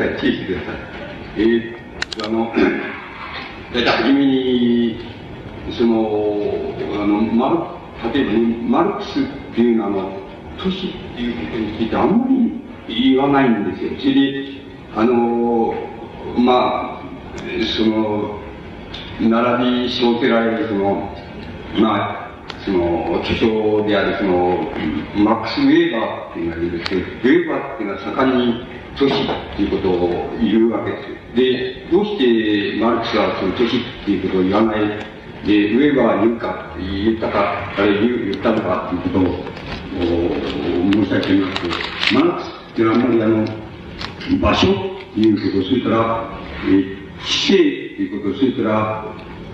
さい、注意してください。えー、あの、大体初めに、その、あの、マル、例えば、マルクスっていうのは、あの、都市っていうことについてあんまり言わないんですよ。それで、あの、まあ、その、並び生てられる、その、まあ、その、巨匠である、その、マックス・ウェーバーっていうのがいるんですけど、ウェーバーっていうのは盛んに都市っていうことを言うわけです。で、どうしてマルクスはその都市っていうことを言わないで、ウェーバーは言うか言ったか、あれ言言ったのかっていうことを申し上げます、マルクスっていうのはあんまりあの、場所っていうこと、それから、え地勢っていうこと、それから、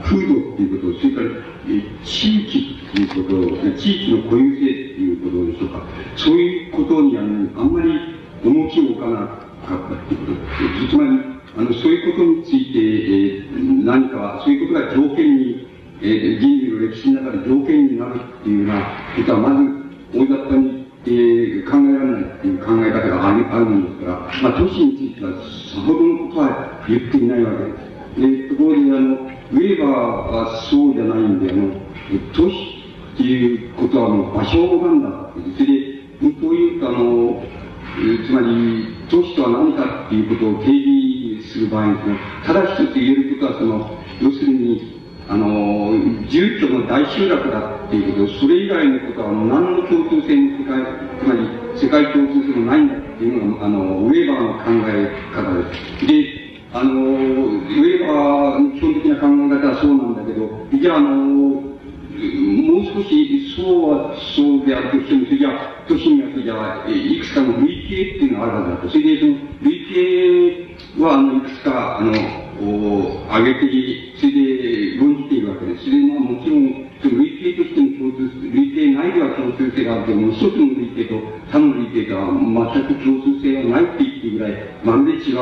風土っていうこと、それから、え地域っていうこと、地域の固有性っていうことでしょうか。そういうことにあのあんまり重きを置かなかったっていうこと。つまり、あの、そういうことについて、えー、何か、そういうことが条件に、えー、人類の歴史の中で条件になるっていうようなことは、まず、大雑把にえー、考えられないっていう考え方があるあるんですから、まあ、都市についてはさほどのことは言っていないわけです。で、ところで、あの、ウェーバーはそうじゃないんで、あの、都市っていうことはもう場所なんだそれで、こういうあの、つまり、都市とは何かっていうことを定義する場合に、ただ一つ言えることは、その、要するに、あの、住居の大集落だっていうこと、それ以外のことは何の共通性の世界、つまり世界共通性もないんだっていうのが、あの、ウェーバーの考え方です。で、あの、ウェーバーの基本的な考え方はそうなんだけど、じゃあ、あの、もう少し、そうはそうであるとしても、それじゃあ、都市にはそれじゃあ、いくつかの類型っていうのがあるはずだと。それで、その類型は、あの、いくつか、あの、上げて、それで論じているわけです。それはもちろん、その類型としての共通、類型内では共通性があるけども、一つの類型と他の類型とは全く共通性がないって言ってぐらい、まるで違う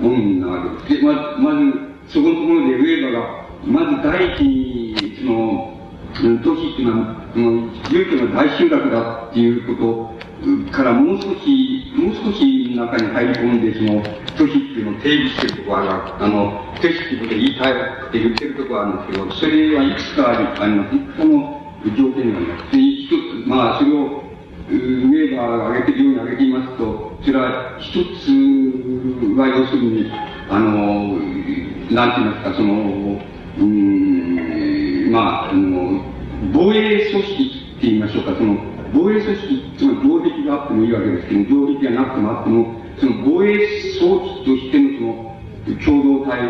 ものなわけです。で、ままず、そこのところでウェーバーが、まず第一に、その、都市っていうのは、その、住居の大集落だっていうことからもう少し、もう少し中に入り込んで、その、都市っていうのを定義してるところが、あの、都市っていうことで言いたいって言ってるところあるんですけど、それはいくつかあります。いくつかの条件があります。一つ、まあ、それを、ウェーバーが挙げてるように挙げていますと、それは一つは要するに、あの、なんて言いますか、その、うん、まあ、あの、防衛組織って言いましょうか、その、防衛組織、つまり防壁があってもいいわけですけど、防壁がなくてもあっても、その防衛装置としてのその、共同体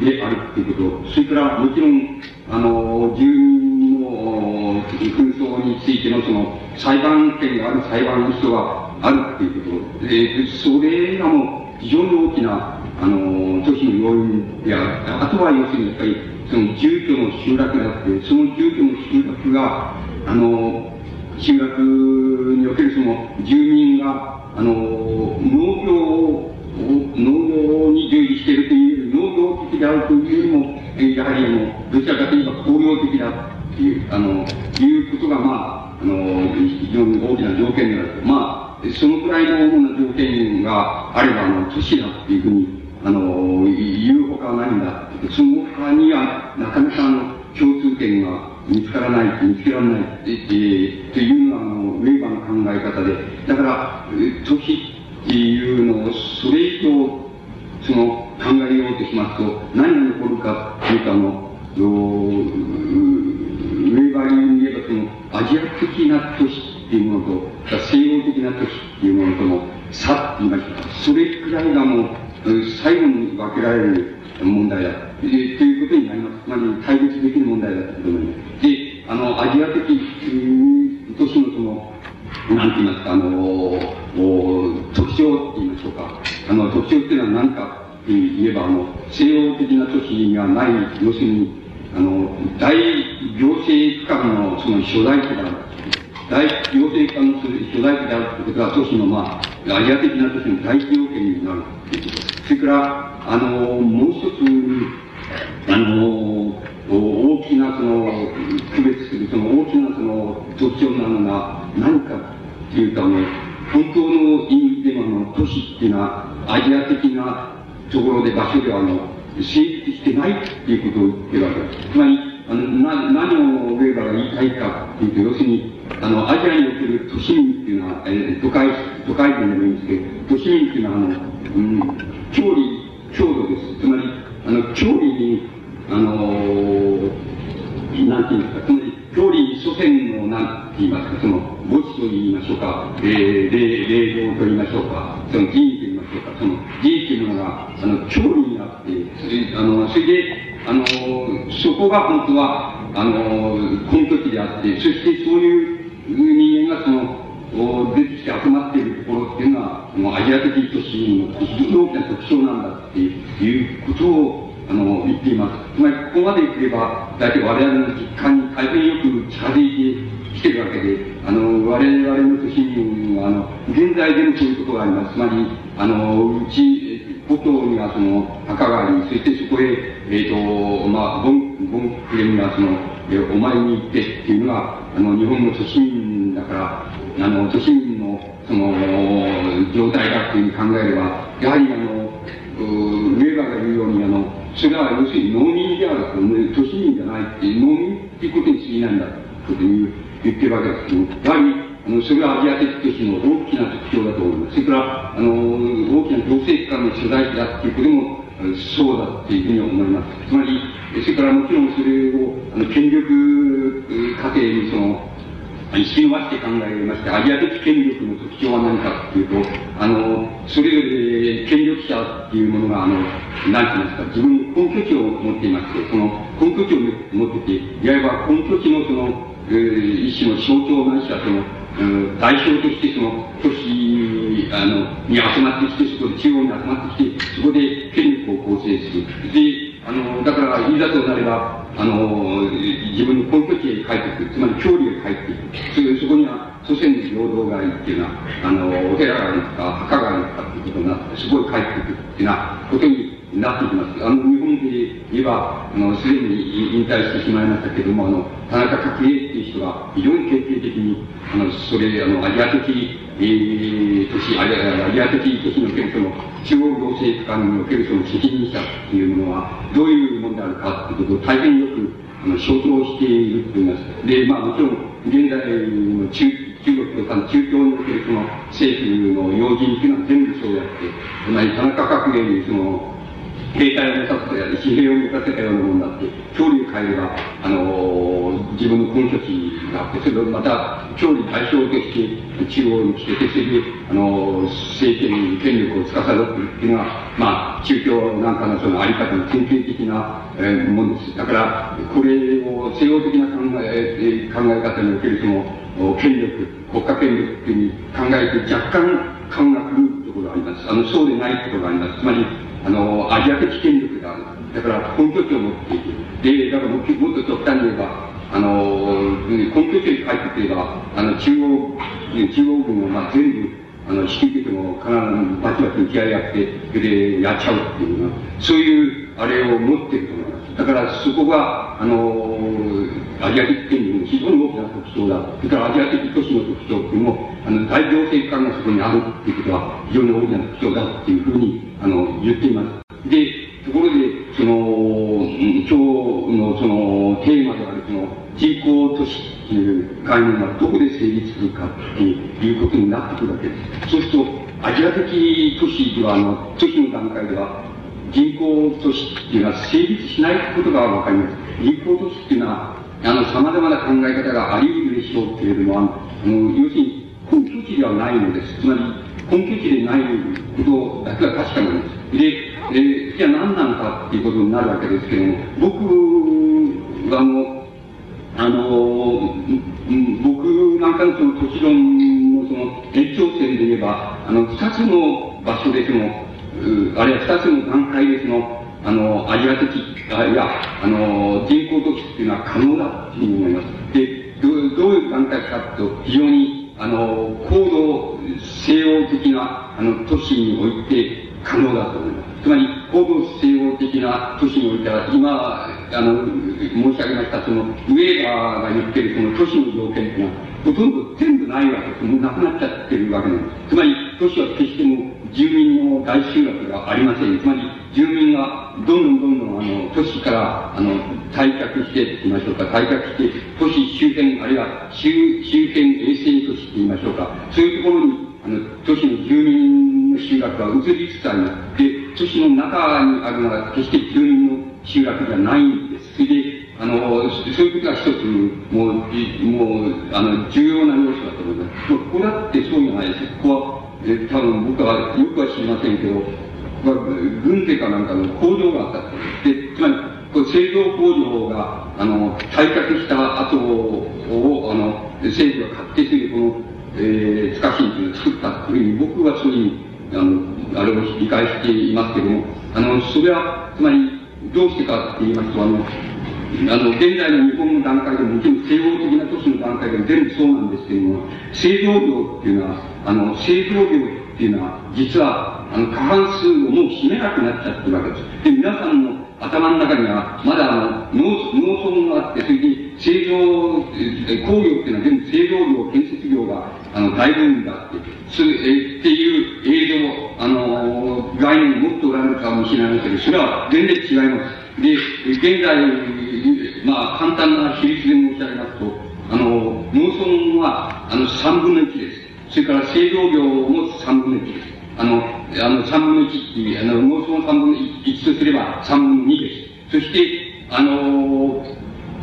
であるっていうこと、それからもちろん、あの、住民の紛争についてのその、裁判権がある裁判の人があるっていうこと、で、それがもう非常に大きな、あの、都市の要因である。あとは要するにやっぱり、その住居の集落だって、その住居の集落が、あの、集落におけるその住民が、あの、農業を農業に従事しているという農業的であるというよりも、やはりあの、どちらかといえば工業的だっていう、あの、いうことが、まあ、あの、非常に大きな条件である。まあ、そのくらいの主な条件があれば、あの、都市だっていうふうに、あの、言うほかはないんだって。その他には、なかなかあの、共通点が見つからない、見つけられない、えー、というのは、あの、ウェーバーの考え方で、だから、都市っていうのを、それ以上、その、考えようとしますと、何が残るかっていうか、あの、ウェーバーに言えば、その、アジア的な都市っていうものと、西洋的な都市っていうものとの差って言いましたそれくらいがもう、最後に分けられる問題だ。ということになります。つまり、対立できる問題だと思います。で、あの、アジア的都市のその、なんて言いますか、あの、特徴って言いましょうか。あの、特徴っていうのは何かって言えば、あの、西洋的な都市にはない、要するに、あの、大行政区間のその所在地である。大行政区間の所在地であるということは、都市の、まあ、アジア的な都市の大気要件になるということ。それから、あの、もう一つ、あの、大きなその、区別する、その大きなその特徴なのが何かっていうと、あの、本当の意味でのあの都市っていうのは、アジア的なところで場所ではあの、成立してないっていうことを言ってるわけです。つまり、あの、な、何をウェーバーが言いたいかっていうと、要するに、あの、アジアにおける都市民っていうのは、えー、都会、都会人でもいいんですけど、都市民っていうのは、あの、うん、距離、強度です。つまり、あの、距離に、あのー、なんていうんですか、つまり、距離祖先の、なんて言いますか、その、墓地と言いましょうか、えー、霊、霊道と言いましょうか、その寺院と言いましょうか、その寺院というのが、あの、距離になって、それ、あの、それで、あの、そこが本当は、あの、根拠地であって、そしてそういう人間がその、出てきて集まっているところっていうのは、もうアジア的都市の非常に大きな特徴なんだっていうことを、あの、言っています。つまり、ここまで来れば、大体我々の実感に大変よく近づいてきてるわけで、あの、我々の都市は、あの、現在でもそういうことがあります。つまり、あの、うち、故郷にはその墓があり、そしてそこへ、えっ、ー、と、まあ、ボン、ボンクレムがその、えお参りに行ってっていうのが、あの、日本の都市民だから、あの、都市民の、その、状態だっていうふうに考えれば、やはりあの、ウェーバーが言うように、あの、それは要するに農民であると、都市民じゃないって、農民っていうことに過ぎないんだという言ってるわけですけど、やはり、あの、それはアジア的都市の大きな特徴だと思います。それから、あの、大きな行政機関の所在地だっていうことも、そうだっていうふうに思います。つまり、それからもちろんそれを、あの、権力過程にその、引き伸ばして考えまして、アジア的権力の特徴は何かっていうと、あの、それぞれ権力者っていうものが、あの、何て言いますか、自分の根拠地を持っていまして、その根拠地を持ってて、いわば根拠地のその、えー、一種の象徴なしはその、代表としてその都市あのに集まってきて、そこで中央に集まってきて、そこで権力を構成する。で、あの、だから、いざとなれば、あの、自分の根拠地へ帰ってくる。つまり、郷里へ帰っていく。そういうそこには、祖先の平等がありっていうのは、あの、お寺があるのか、墓があるのかっていうことになって、すごい帰ってくるっていうのはことになってきます。あの、日本で言えば、あの、すでに引退してしまいましたけれども、あの、田中角栄っていう人が非常に決定的に、あの、それ、あの、アジア的、えー、都市、アジアアジア的都市におけるその、中央行政機関におけるその責任者っていうものは、どういうものであるかっていうことを大変よく、あの、象徴していると言います。で、まあ、もちろん、現在の中、中国とか中共におけるその政府の要人っていうのは全部そうやって、つまり田中角栄にその、兵隊を持たせたり、疲弊を持たせたようなものになって、距離を変えれば、あのー、自分の根拠地があって、それをまた、距離代表として中央に来て、それで、あのー、政権に、権力を司っているっていうのは、まあ、宗教なんかのそのあり方の典型的な、えー、ものです。だから、これを西洋的な考え、考え方におけるその、権力、国家権力っていうふうに考えて、若干、感が狂うところがあります。あの、そうでないところがあります。つまり、あの、アジア的権力が。だから根拠地を持っている。で、だからもっと極端に言えば、あの、根拠地に帰ってくれば、あの、中央、中央軍をまあ全部、あの、引き受けても、必ずバチバチ向き合い合って、それでやっちゃうっていうのは、そういう、あれを持ってると思います。だからそこが、あの、アジア的権力の非常に大きな特徴だ。それからアジア的都市の特徴っていうのも、あの、大行政官がそこにあるっていうことは、非常に大きな特徴だっていうふうに、あの、言っています。で、ところで、その、今日のその、テーマであるその、人口都市っていう概念がどこで成立するかっていうことになってくるわけです。そうすると、アジア的都市では、あの、都市の段階では、人口都市っていうのは成立しないことがわかります。人口都市っていうのは、あの、様々な考え方があり得るでしょうけれども、あの、要するに、根拠地ではないのです。つまり、根拠地でないことだけは確かなんです。で、えじゃあ何なのかっていうことになるわけですけども、僕はあの、あの、僕なんかのその都市論のその延長線で言えば、あの、二つの場所でその、あるいは二つの段階でその、あの、アジア的、あいや、あの、人口都市っていうのは可能だというふうに思います。で、どうどういう段階かというと、非常に、あの、高度西洋的な、あの、都市において可能だと思います。つまり、高度西洋的な都市においては、今、あの、申し上げました、その、ウェーバーが言ってるその都市の条件っていうのは、ほとんど全部ないわけです。もうなくなっちゃってるわけなんです。つまり、都市は決しても住民の大集落がありません。つまり、住民がどんどんどんどん、あの、都市から、あの、退却してと言いましょうか、退却して、都市周辺、あるいは周周辺衛星都市と言いましょうか、そういうところに、あの、都市の住民の集落が移りつつあります。で、都市の中にあるのは決して住民の集落じゃないんです。それで、あの、そういうことが一つ、もう、もう、あの、重要な要素だと思います。ここだってそうじゃないです。ここは、え多分僕はよくは知りませんけど、軍手かなんかの工場があったで、つまり、こ製造工場が、あの、退却した後を、あの、政府が勝手するこの、えー、というのを作ったというふうに、僕はそういうあの、あれを理解していますけども、あの、それは、つまり、どうしてかって言いますと、あの、あの、現在の日本の段階でも、もちろん西洋的な都市の段階でも全部そうなんですけれども、製造業っていうのは、あの、製造業っていうのは、実は、あの、過半数をもう占めなくなっちゃってるわけです。で、皆さんの頭の中には、まだあの、農、村があって、それで製造、工業っていうのは全部製造業、建設業が、あの、大分だって、それ、え、っていう映像、あの、概念を持っておられるかもしれないけど、それは全然違います。で、現在、まあ、簡単な比率で申し上げますと、あの、農村は、あの、3分の1です。それから製造業も3分の1です。あの、あの、3分の1っていう、あの、農村3分の1とすれば3分の2です。そして、あの、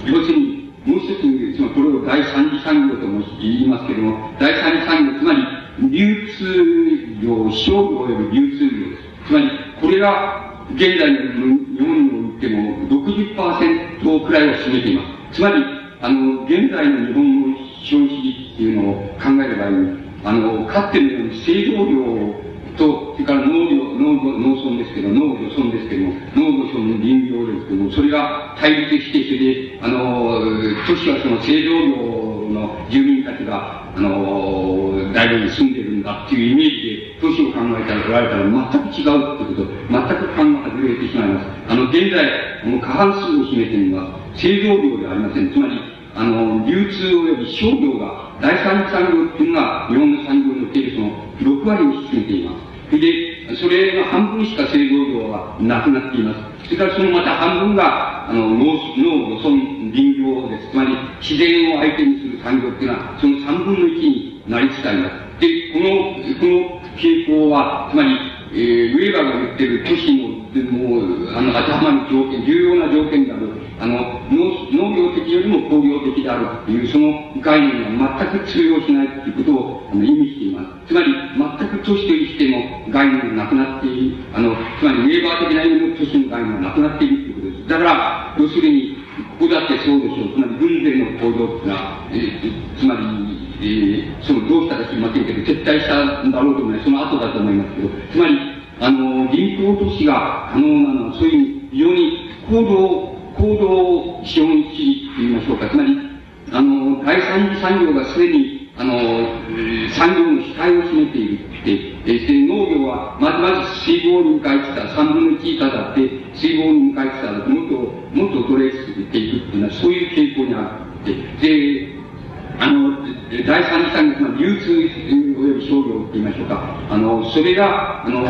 要するに、もう一つ、その、これを第三次産業とも言いますけれども、第三次産業、つまり、流通業、商業及び流通業です。つまり、これが、現在の日本においても60%くらいを占めています。つまり、あの、現在の日本の消費っていうのを考える場合に、あの、かつてのように製造業と、それから農業、農業、農村ですけど、農業村ですけども、農業村の林業ですけども、それが対立して、それで、あの、都市はその製造業の住民たちが、あの、大量に住んでるんだっていうイメージで、都市を考えたら、捉えたら全く違うってこと、全く勘が外れてしまいます。あの、現在、もう過半数を占めています。製造業ではありません。つまり、あの、流通及び商業が、第三次産業っていうのが、日本の産業におけるその、6割を占めています。で、それの半分しか製造業はなくなっています。それからそのまた半分が、あの、農、農、村、林業です。つまり、自然を相手にする産業っていうのは、その3分の1になりつつあります。で、この、この傾向は、つまり、えー、ウェーバーが言ってる都市の、もう、あの、当てはまる条件、重要な条件である、あの、農、農業的よりも工業的であるという、その概念は全く通用しないということを、あの、意味しています。つまり、全く都市としての概念がなくなっている、あの、つまり、ウェーバー的な意味の都市の概念がなくなっているということです。だから、要するに、ここだってそうでしょう。つまり、軍勢の行動っていうのは、えー、つまり、えー、そのどうしたか知りませんけど、撤退したんだろうと思います。その後だと思いますけど、つまり、あの、銀行都市が可能なのは、そういう非常に行動、行動資本主義と言いましょうか。つまり、あの、第三次産業がすでに、あの、産業の主体を占めているって、えー、農業は、まずまず水防に向かいつつあ、3分の1以下だって、水防に向かいつつあ、もっと、もっとトレースしていくっていうのは、そういう傾向にあって。で、あの、第三次産業、流通及び商業って言いましょうか。あの、それが、あの、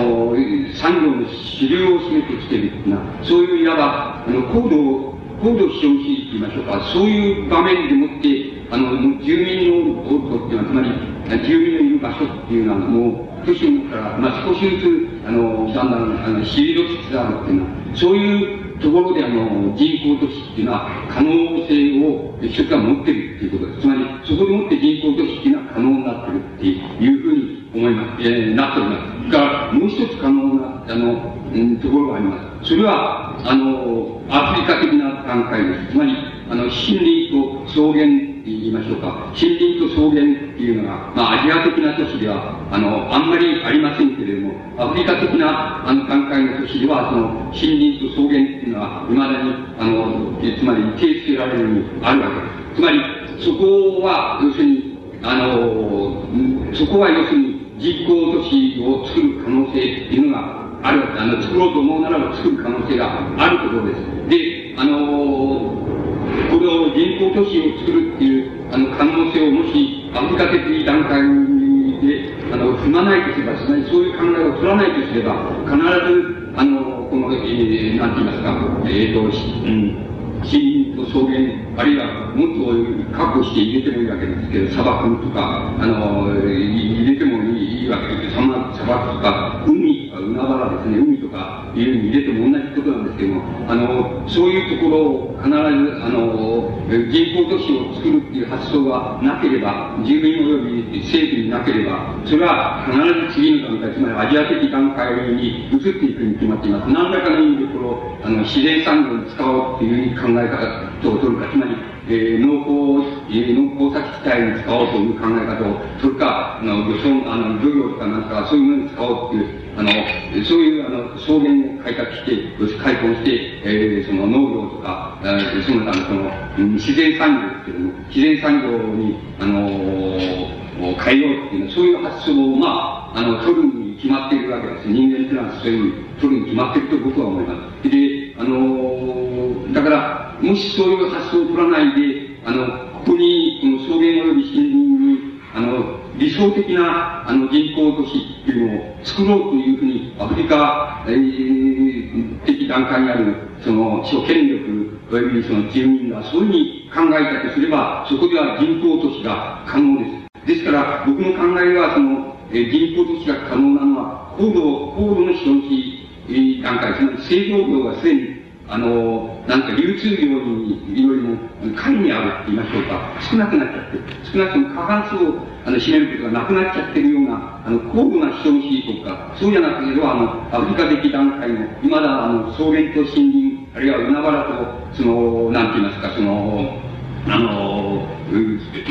産業の主流を占めてきているっていうのは、そういういわば、あの、高度、高度資本主義って言いましょうか。そういう場面でもって、あの、住民のことっていうのは、つまり、住民のいる場所っていうのは、もう、都市のから、まあ、少しずつ、あの、だんだん、あの、退きつつあるっていうのは、そういうところであの、人工都市っていうのは可能性を一つは持ってるっていうことです。つまり、そこでもって人工都市っていうのは可能になってるっていうふうに思います、えー、なっております。が、もう一つ可能な、あの、うん、ところがあります。それは、あの、アフリカ的な段階です。つまり、あの、森林と草原言いましょうか。森林と草原っていうのが、まあ、アジア的な都市では、あの、あんまりありませんけれども、アフリカ的な、あの、段階の都市では、その、森林と草原っていうのは、未だに、あの、つまり、手つけられるようにあるわけです。つまり、そこは、要するに、あの、そこは要するに、実行都市を作る可能性っていうのがある、あの、作ろうと思うならば作る可能性があるところです。で、あのこれを人工都市を作るっていう、あの、可能性をもし、アフリカ的段階で、あの、踏まないとすれば、つまりそういう考えを取らないとすれば、必ず、あの、この、えー、なんて言いますか、えっ、ー、と、うん、森林と草原、あるいはもっと確保して入れてもいいわけですけど、砂漠とか、あの、入れてもいいわけですけど、砂漠とか、海とか海原ですね、海とかいうに入れても同じことなんですけども、あの、そういうところを必ず、あの、人工都市を作るっていう発想がなければ、住民及び政府になければ、それは必ず次の段階、つまりアジア的段階に移っていくに決まっています。何らかの意味でこの、あの、自然産業に使おうっていう考え方を取るか、つまり、えー、農耕、えー、農耕先地帯に使おうという考え方を取るか、あの、漁村、あの、漁業とかなんか、そういうものに使おうっていう、あの、そういう、あの、草原を開拓して、開墾して、えー、その農業とか、えー、その他のその、うん、自然産業ですけども、自然産業に、あのー、変えようっていうそういう発想を、まあ、あの、取るに決まっているわけです。人間っていうのはそういうふうに取るに決まっていると僕は思います。で、あのー、もしそういう発想を取らないで、あの、ここに、この草原及び森林に、あの、理想的なあの人口都市っていうのを作ろうというふうにアフリカ、えー、的段階にあるその諸権力及びその住民がそういうふうに考えたとすればそこでは人口都市が可能です。ですから僕の考えはその、えー、人口都市が可能なのは高度、高度の資本主義段階、つまり製造業がすでにあの、なんか流通量によりも下位にあるって言いましょうか、少なくなっちゃって、少なくとも過半数をあの占めることがなくなっちゃってるような、あの、高度な資本主義国家、そうじゃなくて、あの、アフリカ的段階の、未だ、あの、草原と森林、あるいは海原と、その、なんて言いますか、その、あの、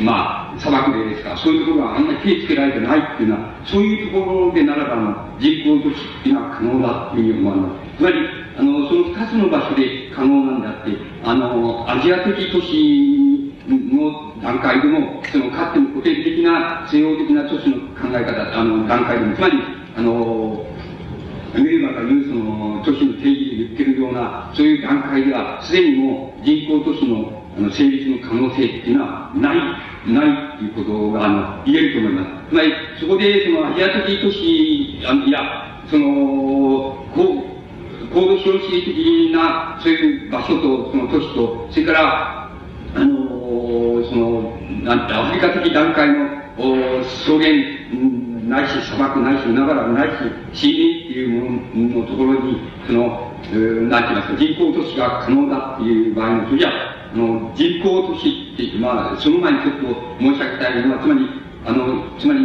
まあ、砂漠でですか、そういうところがあんまり手つけられてないっていうのは、そういうところでならば、の、人口都市っていうのは可能だっていうふうに思います。つまり、あの、その二つの場所で可能なんであって、あの、アジア的都市の段階でも、その、かつての固定的な、西洋的な都市の考え方、あの、段階でも、つまり、あの、ウェーバーが言うその都市の定義で言ってるような、そういう段階では、すでにもう人口都市のあの成立の可能性っていうのはない、ないっていうことが、あの、言えると思います。つまり、そこで、そのアジア的都市、あのいや、その、こう、高度標識的な、そういう場所と、その都市と、それから、あのー、その、なんて、アフリカ的段階の、お草原、ないし砂漠ないし海原ないし森林っていうもののところに、その、なんて言いますか、人工都市が可能だっていう場合の、それじゃあの、人工都市って、まあ、その前にちょっと申し上げたいのは、つまり、あの、つまり、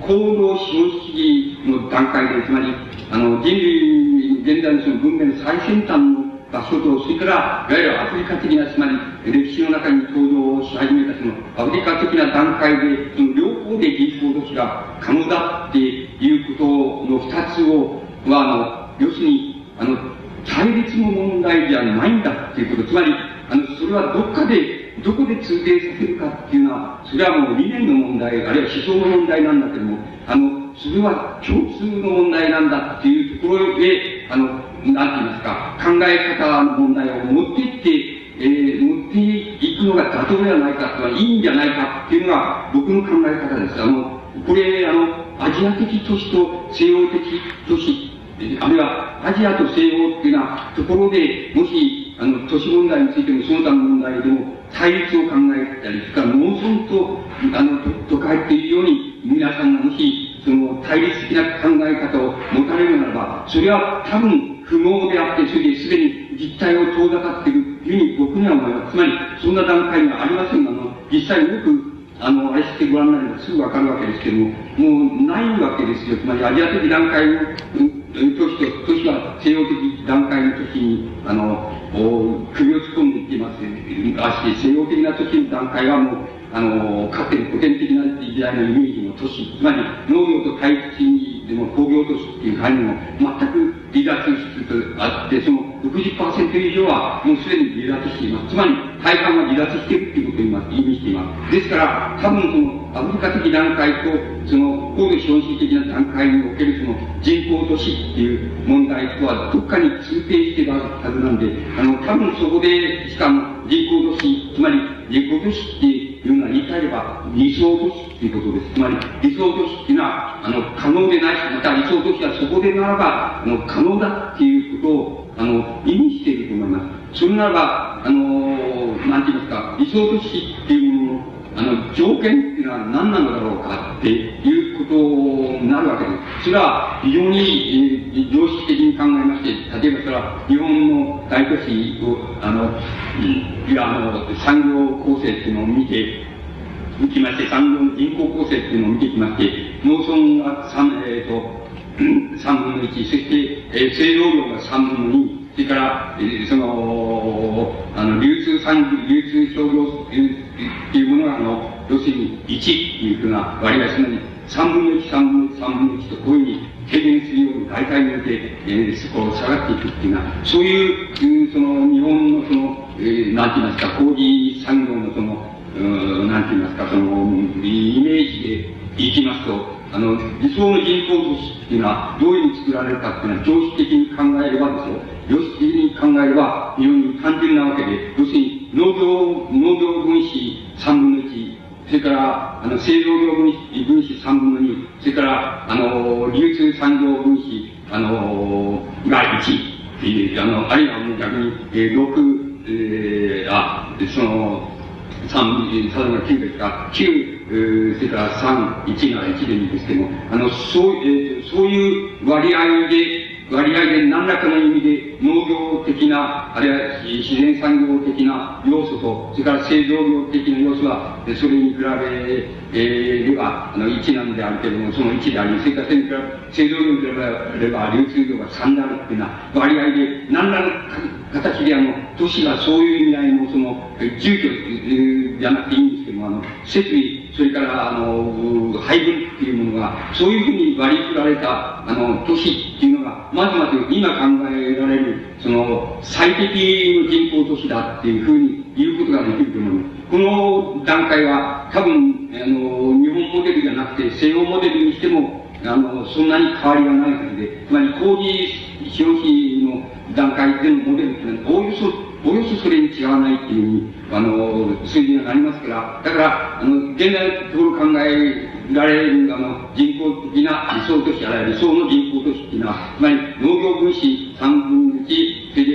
行動資本主義の段階で、つまり、あの、人類、現在のその文明の最先端の場所と、それから、いわゆるアフリカ的な、つまり、歴史の中に登場し始めた、その、アフリカ的な段階で、その両方で技術都市が可能だっていうことの二つを、は、あの、要するに、あの、対立の問題じゃないんだっていうこと、つまり、あの、それはどっかで、どこで通底させるかっていうのは、それはもう理念の問題、あるいは思想の問題なんだけども、あの、それは共通の問題なんだっていうところで、あの、なんて言いますか、考え方の問題を持っていって、えー、持っていくのが妥当ではないか、とはいいんじゃないかっていうのが僕の考え方です。あの、これ、あの、アジア的都市と西洋的都市、あるいはアジアと西洋っていうようなところで、もし、あの、都市問題についてもその他の問題でも対立を考えたり、それから農村と、あの、都会っていうように、皆さんがもし、その対立的な考え方を持たれるならば、それは多分不毛であって、それですでに実態を遠ざかっているというふうに僕には思います。つまり、そんな段階がありませんが、あの、実際よく、あの、あれしてご覧になればすぐわかるわけですけども、もうないわけですよ。つまり、アジア的段階をの、年と、年は西洋的段階の時に、あの、首を突っ込ん。でいきます。あ西洋的な時の段階はもう、あの、かつての古典的な時代のイメージの都市、つまり農業と開地でも工業都市っていう概念も全く離脱しつつあって、その60%以上はもうすでに離脱しています。つまり大半は離脱しているっていうことを今意味しています。ですから、多分そのアフリカ的段階と、その高度資本主義的な段階におけるその人口都市っていう問題とはどっかに通底しているはずなんで、あの、多分そこでしかも人口都市、つまり人口都市っていうのは言い換えれば理想都市っていうことです。つまり理想都市っていうのは、あの、可能でないし、また理想都市はそこでならば、あの、可能だっていうことを、あの、意味していると思います。それならば、あの、なんて言いますか、理想都市っていうものの、あの、条件っていうのは何なのだろうかっていうことになるわけです。それは非常に、えー、常識的に考えまして、例えばそれは日本の大都市を、あの、いや、あの、産業構成っていうのを見て、いきまして、産業の人口構成っていうのを見ていきまして、農村が3、えっ、ー、と、3分の1、そして、えー、製造業が3分の2、それから、その、あの、流通産業、流通商業っていうものが、あの、要するに1っていうふうな割合するのに、3分の1、3分の1、3分の1とこういうふうに軽減するように大体によって、えー、そこを下がっていくっていうのは、そういう、その、日本のその、えー、なんて言いますか、工事産業のその、なんて言いますか、その、イメージでいきますと、あの、理想の人口都市っていうのは、どういうふうに作られるかっていうのは、常識的に考えればですよ、常識的に考えれば、非常に単純なわけで、要するに、農業、農業分子3分の1、それから、あの、製造業分子分子3分の2、それから、あの、流通産業分子、あの、が1、っていう、あの、あるいはもう逆に、えー、6、えー、あ、その、三、例えば9ですか、9、それから3、1なら1でいいですけども、あの、そう、えー、そういう割合で、割合で何らかの意味で農業的な、あるいは自然産業的な要素と、それから製造業的な要素は、それに比べれば、あの、1なんであるけれども、その1であり、それから製造業に比べれば、流通業が3であるっていうような割合で、何らの形であの、都市がそういう意味合いの、その、住居じゃなくていいんですけども、あの、設備、それから、あの、配分っていうものが、そういうふうに割り振られた、あの、都市っていうのが、まずまず今考えられる、その、最適の人口都市だっていうふうに言うことができると思います。この段階は、多分、あの、日本モデルじゃなくて、西洋モデルにしても、あの、そんなに変わりがないはずで、つまり工事消費の段階でのモデルっていうのは、およそおよそそれに違わないっていうふうに、あの、数字になりますから、だから、あの、現在のところ考えられる、あの、人工的な理想都市、あるいは理想の人工都市っていうのは、つまり農業分子3分の1、それで、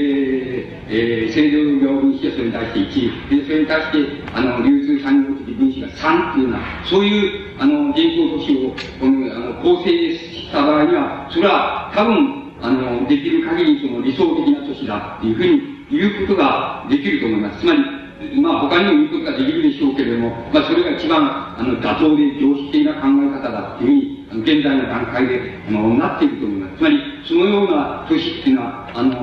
えー、製造業分子はそれに対して1、で、それに対して、あの、流通産業的分子が3っていうような、そういう、あの、人工都市を、この、あの、構成した場合には、それは多分、あの、できる限りその理想的な都市だっていうふうに言うことができると思います。つまり、まあ他にも言うことができるでしょうけれども、まあそれが一番、あの、妥当で常識的な考え方だっていうふうに、現在の段階で、あの、なっていると思います。つまり、そのような都市っていうのは、あの、あ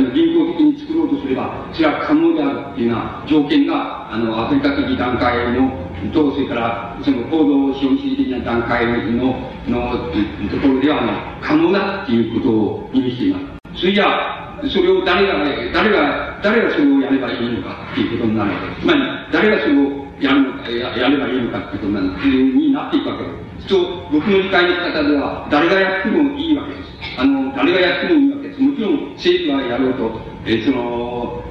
の人工的に作ろうとすれば、それは可能であるっていうような条件が、あの、アフリカ的段階のと、それから、その行動資本主義的な段階の、の、ところでは、あの、可能だっていうことを意味しています。それじゃあ、それを誰が、誰が、誰がそれをやればいいのかっていうことになるわけです。つまり、誰がそれをやるのか、ややればいいのかっていうことになるになっていくわけです。そう、僕の理解の方では、誰がやってもいいわけです。あの、誰がやってもいいわけです。もちろん、政府がやろうと、えー、その、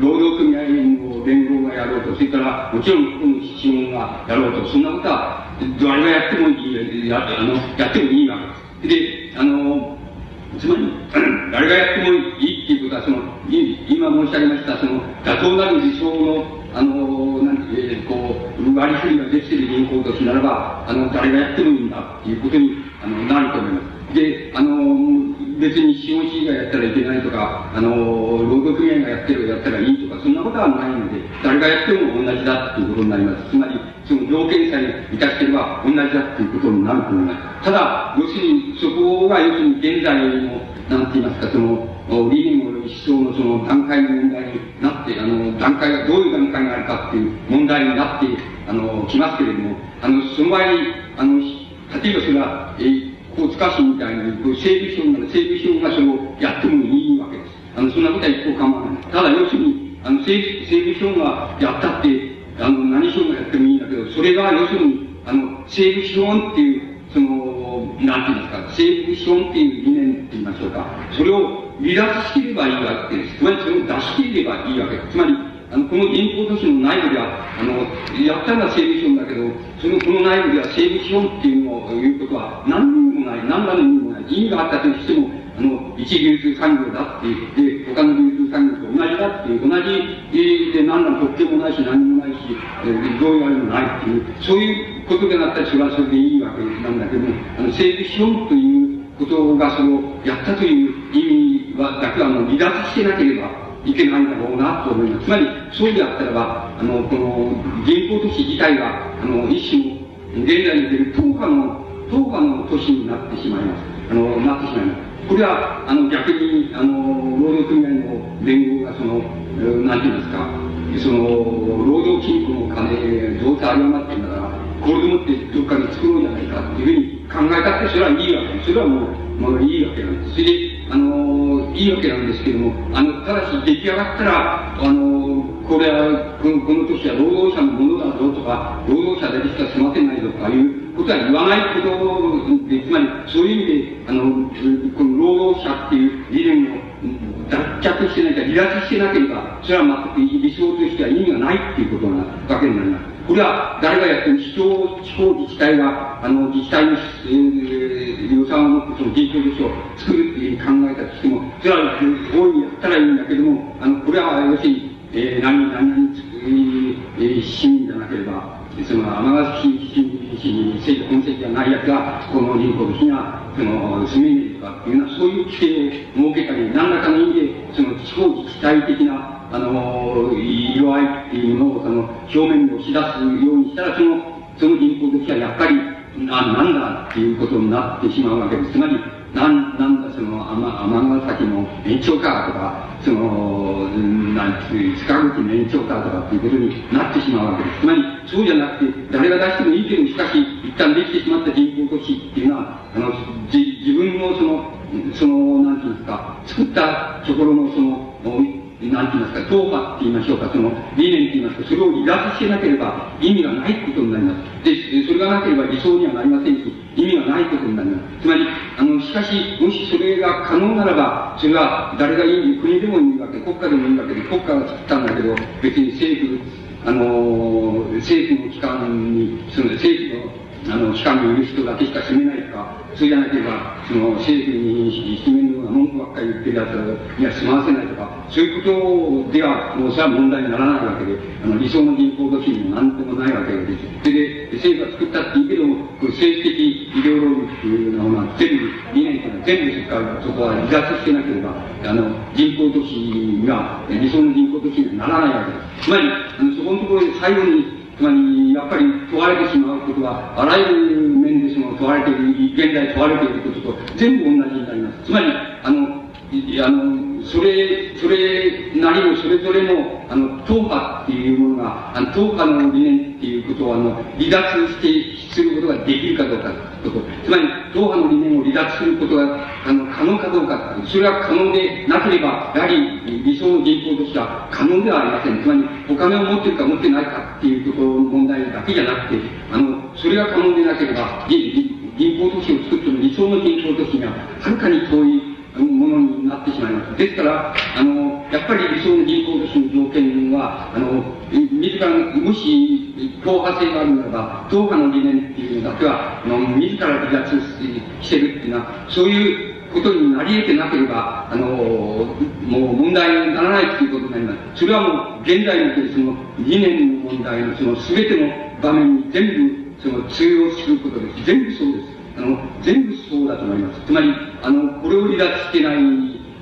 労働組合連合がやろうと、それから、もちろん、この資本がやろうと、そんなことは、誰がやってもいい、やあのやってもいいわけです。で、あの、つまり、誰がやってもいいっていうことは、その、今申し上げました、その、妥当なる理想の、あの、なんて、えー、こう、割り振りができている銀行としならば、あの、誰がやってもいいんだっていうことに、あの、なると思います。で、あの、別に資本主義がやったらいけないとか、あの、労働組合がやってるやったらいいとか、そんなことはないので、誰がやっても同じだっていうことになります。つまり、その条件さえ満たしてれば同じだっていうことになると思います。ただ、要するに、そこが要するに現在の、なんて言いますか、その、理念の思想のその段階の問題になって、あの、段階がどういう段階があるかっていう問題になって、あの、きますけれども、あの、その場合、あの、例えばそれは、えー、こう、塚市みたいに、こう、整備省が、整備省がそれをやってもいいわけです。あの、そんなことは一向構わない。ただ、要するに、あの、整備、整備省がやったって、あの、何省がやってもいいんだけど、それが要するに、あの、整備資本っていう、その、なんて言いますか、整備資本っていう理念って言いましょうか。それを離脱しきればいいわけです。つまりそれを出し切ればいいわけです。つまり、あの、この銀行都市の内部では、あの、やったのは整備資本だけど、その、この内部では整備資本っていうのを言うことは、何にもない、何らの意味もない。意味があったとしても、あの、一流通産業だって言って、他の流通産業と同じだっていう、同じで何らの特権もないし、何もないし、えどういうあれもないっていう、そういうことでなったらそれはそれでいいわけなんだけども、あの、整備資本ということが、その、やったという意味は、だけは、あの、離脱してなければ、いけないんだろうなと思います。つまり、そうであったらば、あの、この人工都市自体が、あの、一種の、現在に出る10日の、10日の都市になってしまいます。あの、なってしまいます。これは、あの、逆に、あの、労働組合の連合が、その、なんて言いますか、その、労働金庫の金、どうせ誤ってんだから、これでもってどっかに作ろうじゃないかっていうふうに考えたって、それはいいわけです。それはもう、まあいいわけなんです。それで、あの、いいわけなんですけども、あの、ただし出来上がったら、あの、これは、この、この時は労働者のものだぞとか、労働者だけしか済ませないぞとかいうことは言わないことで、つまり、そういう意味で、あの、この労働者っていう理念を脱却してないか、離脱してなければ、それは全く理想としては意味がないっていうことなわけになります。これは誰がやっても地方、地方自治体が、あの、自治体の、えー、予算を持ってその人口都市を作るっていうふうに考えたとしても、それは大いにやったらいいんだけども、あの、これは要するに、えー、何、何々、えー、市民じゃなければ、その尼崎市に本籍がないやつが、この人口都市が、その、住めねえとかっていうような、そういう規制を設けたり、何らかの意味で、その地方自治体的な、あの、色合いっていうのを、その、表面に押し出すようにしたら、その、その人口としてはやっぱり、な、なんだっていうことになってしまうわけです。つまり、なん、なんだ、その、天崎の延長かとか、その、なんつう、塚口の延長かとかっていうことになってしまうわけです。つまり、そうじゃなくて、誰が出してもいいけど、しかし、一旦できてしまった人口都市っていうのは、あの、じ、自分のその、その、なんていうんですか、作ったところのその、なんて言いますか、党派って言いましょうか、その理念って言いますか、それを離脱してなければ意味がないことになります。で、それがなければ理想にはなりませんし、意味がないことになります。つまり、あの、しかし、もしそれが可能ならば、それは誰がいい、国でもいいわけ、国家でもいいわけで、国家が作ったんだけど、別に政府、あの、政府の機関に、その政府のあの、機関にいる人だけしか住めないとか、そうじゃなければ、その、政府に住めるような文句ばっかり言ってるやつには住まわせないとか、そういうことでは、もうそれは問題にならないわけで、あの、理想の人口都市にも何ともないわけです。それで、政府が作ったっていいけども、政治的イデオロギーっていうのは、まあ全部、理念というのは全部そこから、そこは離脱してなければ、あの、人口都市が、理想の人口都市にはならないわけです。つまり、あの、そこのところで最後に、つまり、やっぱり問われてしまうことは、あらゆる面でその問われている、現在問われていることと全部同じになります。つまり、あの、あの、それ、それなりのそれぞれの、あの、党派っていうものが、あの、党派の理念っていうことを、あの、離脱して、することができるかどうかこと。つまり、党派の理念を離脱することが、あの、可能かどうか。それは可能でなければ、やはり理想の人口としては可能ではありません。つまり、お金を持ってるか持ってないかっていうことの問題だけじゃなくて、あの、それが可能でなければ、人口都市を作っても理想の人口都市には、はるかに遠いものになってしまいます。ですから、あの、やっぱり理想の人口都市の条件は、あの、自ら、もし、党派性があるならば、党派の理念っていうのだけは、あの、自ら離脱してるっていうのは、そういうことになり得てなければ、あの、もう問題にならないっていうことになります。それはもう、現在のその理念の問題のその全ての場面に全部、その通用することです。全部そうです。あの、全部そうだと思います。つまり、あの、これを離脱してない、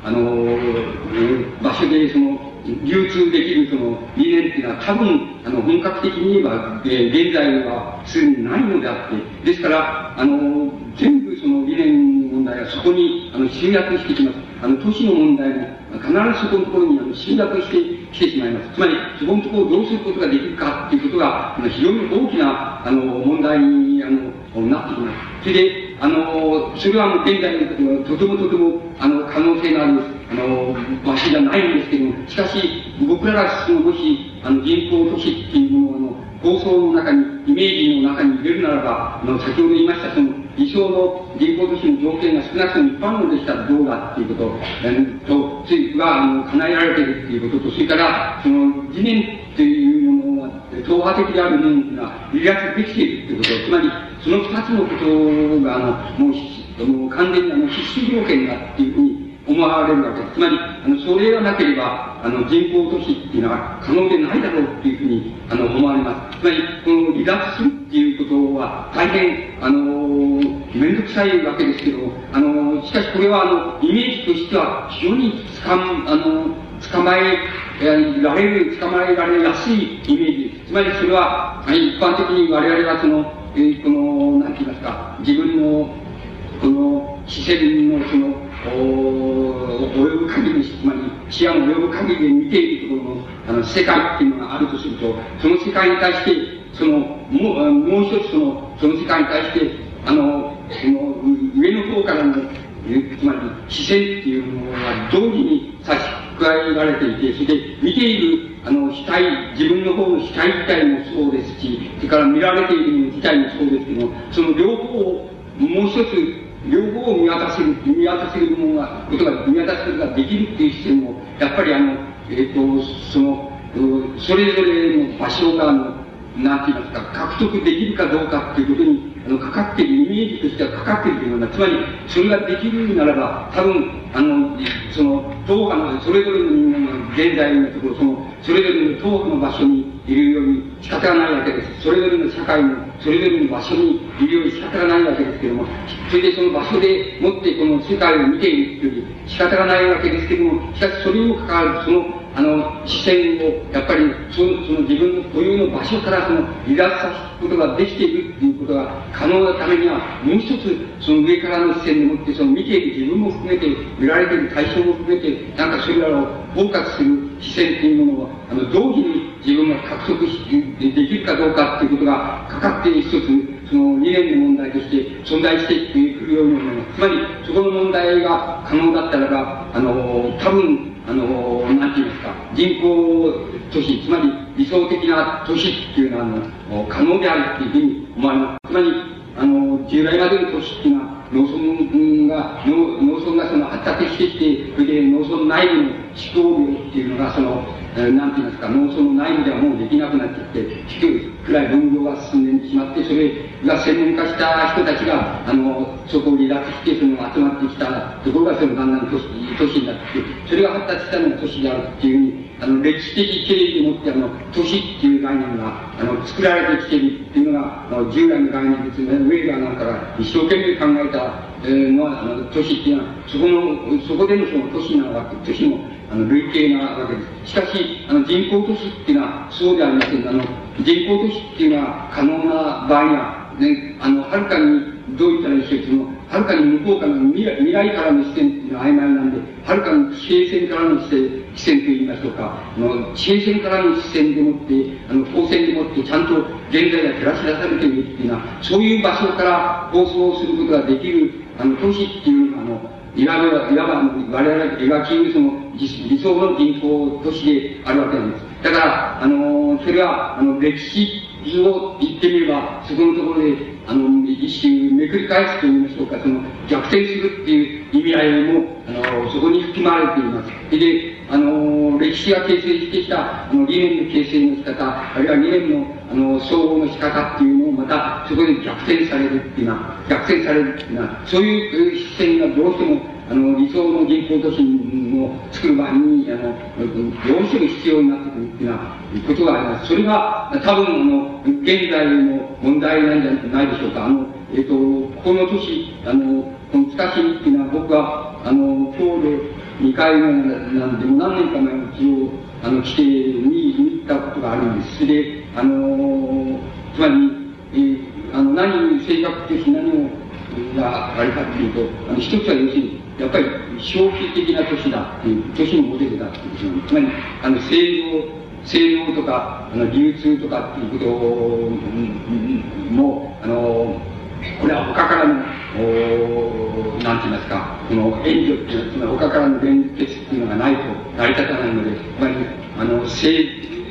あの、場所で、その、流通できるその理念っていうのは多分、あの、本格的に言えば、えー、現在はすでにないのであって、ですから、あの、全部その理念の問題はそこに、あの、集約してきます。あの、都市の問題も、必ずそこのところに、あの、集約してきてしまいます。つまり、そこのところをどうすることができるかっていうことが、あの、非常に大きな、あの、問題に、あの、なってきます。それで、あの、それはもう現在のとてもとても、あの、可能性がある、あの、場所じゃないんですけども、しかし、僕らがその、もし、あの、人口都市っていうものを、あの、構想の中に、イメージの中に入れるならば、あの、先ほど言いました、その、理想の人口都市の条件が少なくとも一般のでしたらどうだっていうこと、えー、と、ついは、あの、叶えられてるっていうことと、それから、その、理念というものは、党派的である理念というのは、離脱できているということ、つまり、その二つのことが、あの、もう、もう完全にあの必須条件だっていうふうに思われるわけです。つまり、あの、それがなければ、あの、人口都市っていうのは可能でないだろうっていうふうに、あの、思われます。つまり、この離脱するっていうことは、大変、あの、めんどくさいわけですけど、あの、しかしこれは、あの、イメージとしては、非常につかん、あの、捕まえられる、捕まえられやすいイメージです。つまりそれは、一般的に我々はその、えー、この、なんて言いますか、自分の、この、視線のその、お及ぶ限り、つまり視野の及ぶ限りで見ているところの、あの、世界っていうのがあるとすると、その世界に対して、その、もう、もう一つその、その世界に対して、あの、その、上の方からの、つまり視線っていうものが同時に差し加えられていて、それで見ている、あの、死体、自分の方の死体自体もそうです。し、それから見られているもの自体もそうですけども、その両方をもう一つ両方を見渡せる、見渡せるものが、ことが、見渡すことができるっていう視点も、やっぱりあの、えっ、ー、と、その、それぞれの場所が、なんて言いますか、獲得できるかどうかっていうことに、あの、かかっている、イメージとしてはかかっているというような、つまり、それができるならば、多分、あの、その、党派の、それぞれの人間が、現在のところ、その、それぞれの党派の場所にいるように仕方がないわけです。それぞれの社会の、それぞれの場所にいるように仕方がないわけですけども、それでその場所でもってこの世界を見ているという仕方がないわけですけども、しかしそれにもかかわらず、その、あの、視線を、やっぱりそ、その自分の固有の場所からその離脱させることができているっていうことが可能なためには、もう一つ、その上からの視線でもって、その見ている自分も含めて、見られている対象も含めて、なんかそれらを包括する視線っていうものを、あの、同時に自分が獲得できるかどうかっていうことがかかって一つ、その理念の問題として存在してくるように思います。つまり、そこの問題が可能だったらば、あの、多分、あの、なんて言いますか、人口都市、つまり理想的な都市っていうのは、あの、可能であるっていうふうに思われます。つまり、あの、従来までの都市っていうのは、農村が、農村がその発達してきて、それで農村内部の思考病っていうのが、その、えー、なんて言いますか、農村の内部ではもうできなくなってきて、低いくらい分業が進んでしまって、それが専門化した人たちが、あの、そこを離脱して、その集まってきたところが、そのだんだん都市都市になってきて、それが発達したのが都市であるっていうふうに、あの、歴史的経緯でもって、あの、都市っていう概念が、あの、作られてきてるっていうのが、あの、従来の概念ですね、ウェーガーなんかが一生懸命考えた、え、のは、あの、都市っていうのは、そこの、そこでのその都市なわけ、都市の、あの、類型なわけです。しかし、あの、人工都市っていうのは、そうではありません。あの、人工都市っていうのは、可能な場合には、ね、あの、はるかに、どういったらいいでしょう、その、はるかに向こうからの未来未来からの視線っていうのは曖昧なんで、はるかに地平線からの視線視線といいましょうか、あの地平線からの視線でもって、あの光線でもってちゃんと現在が照らし出されているっていうのは、そういう場所から放送することができる、あの、都市っていう、あの、いわば、いわば、我々が描きうるその理想の人口都市であるわけなんです。だから、あの、それは、あの、歴史を言ってみれば、そこのところで、あの、一種めくり返すと言いましょうか、その、逆転するっていう意味合いも、あの、そこに含まれています。で、あの、歴史が形成してきた、あの、理念の形成の仕方、あるいは理念の、あの、総合の仕方っていうのをまた、そこで逆転されるっていうのは、逆転されるっていうのは、そういう視線がどうしても、あの、理想の人口都市を作る場合に、あの、どうしても必要になってくるっていうようなことがあります。それが、多分、あの、現在の問題なんじゃないでしょうか。あの、えっ、ー、と、この都市、あの、この塚市っていうのは僕は、あの、今日で2回目なんで、も何年か前に一応、あの、来て見、見たことがあるんです。で、あの、つまり、えー、あの、何、性格として何を、があれかっていうと、あの、一つは要するに、やっぱり消費的な都市だっていう、都市のモデルだっていうことなんです。つまり、あの、製造、性能とか、あの、流通とかっていうことも、あの、これは他からの、おなんて言いますか、この援助っていうのは、つまり他からの連結っていうのがないと成り立たないので、つまり、あの、性、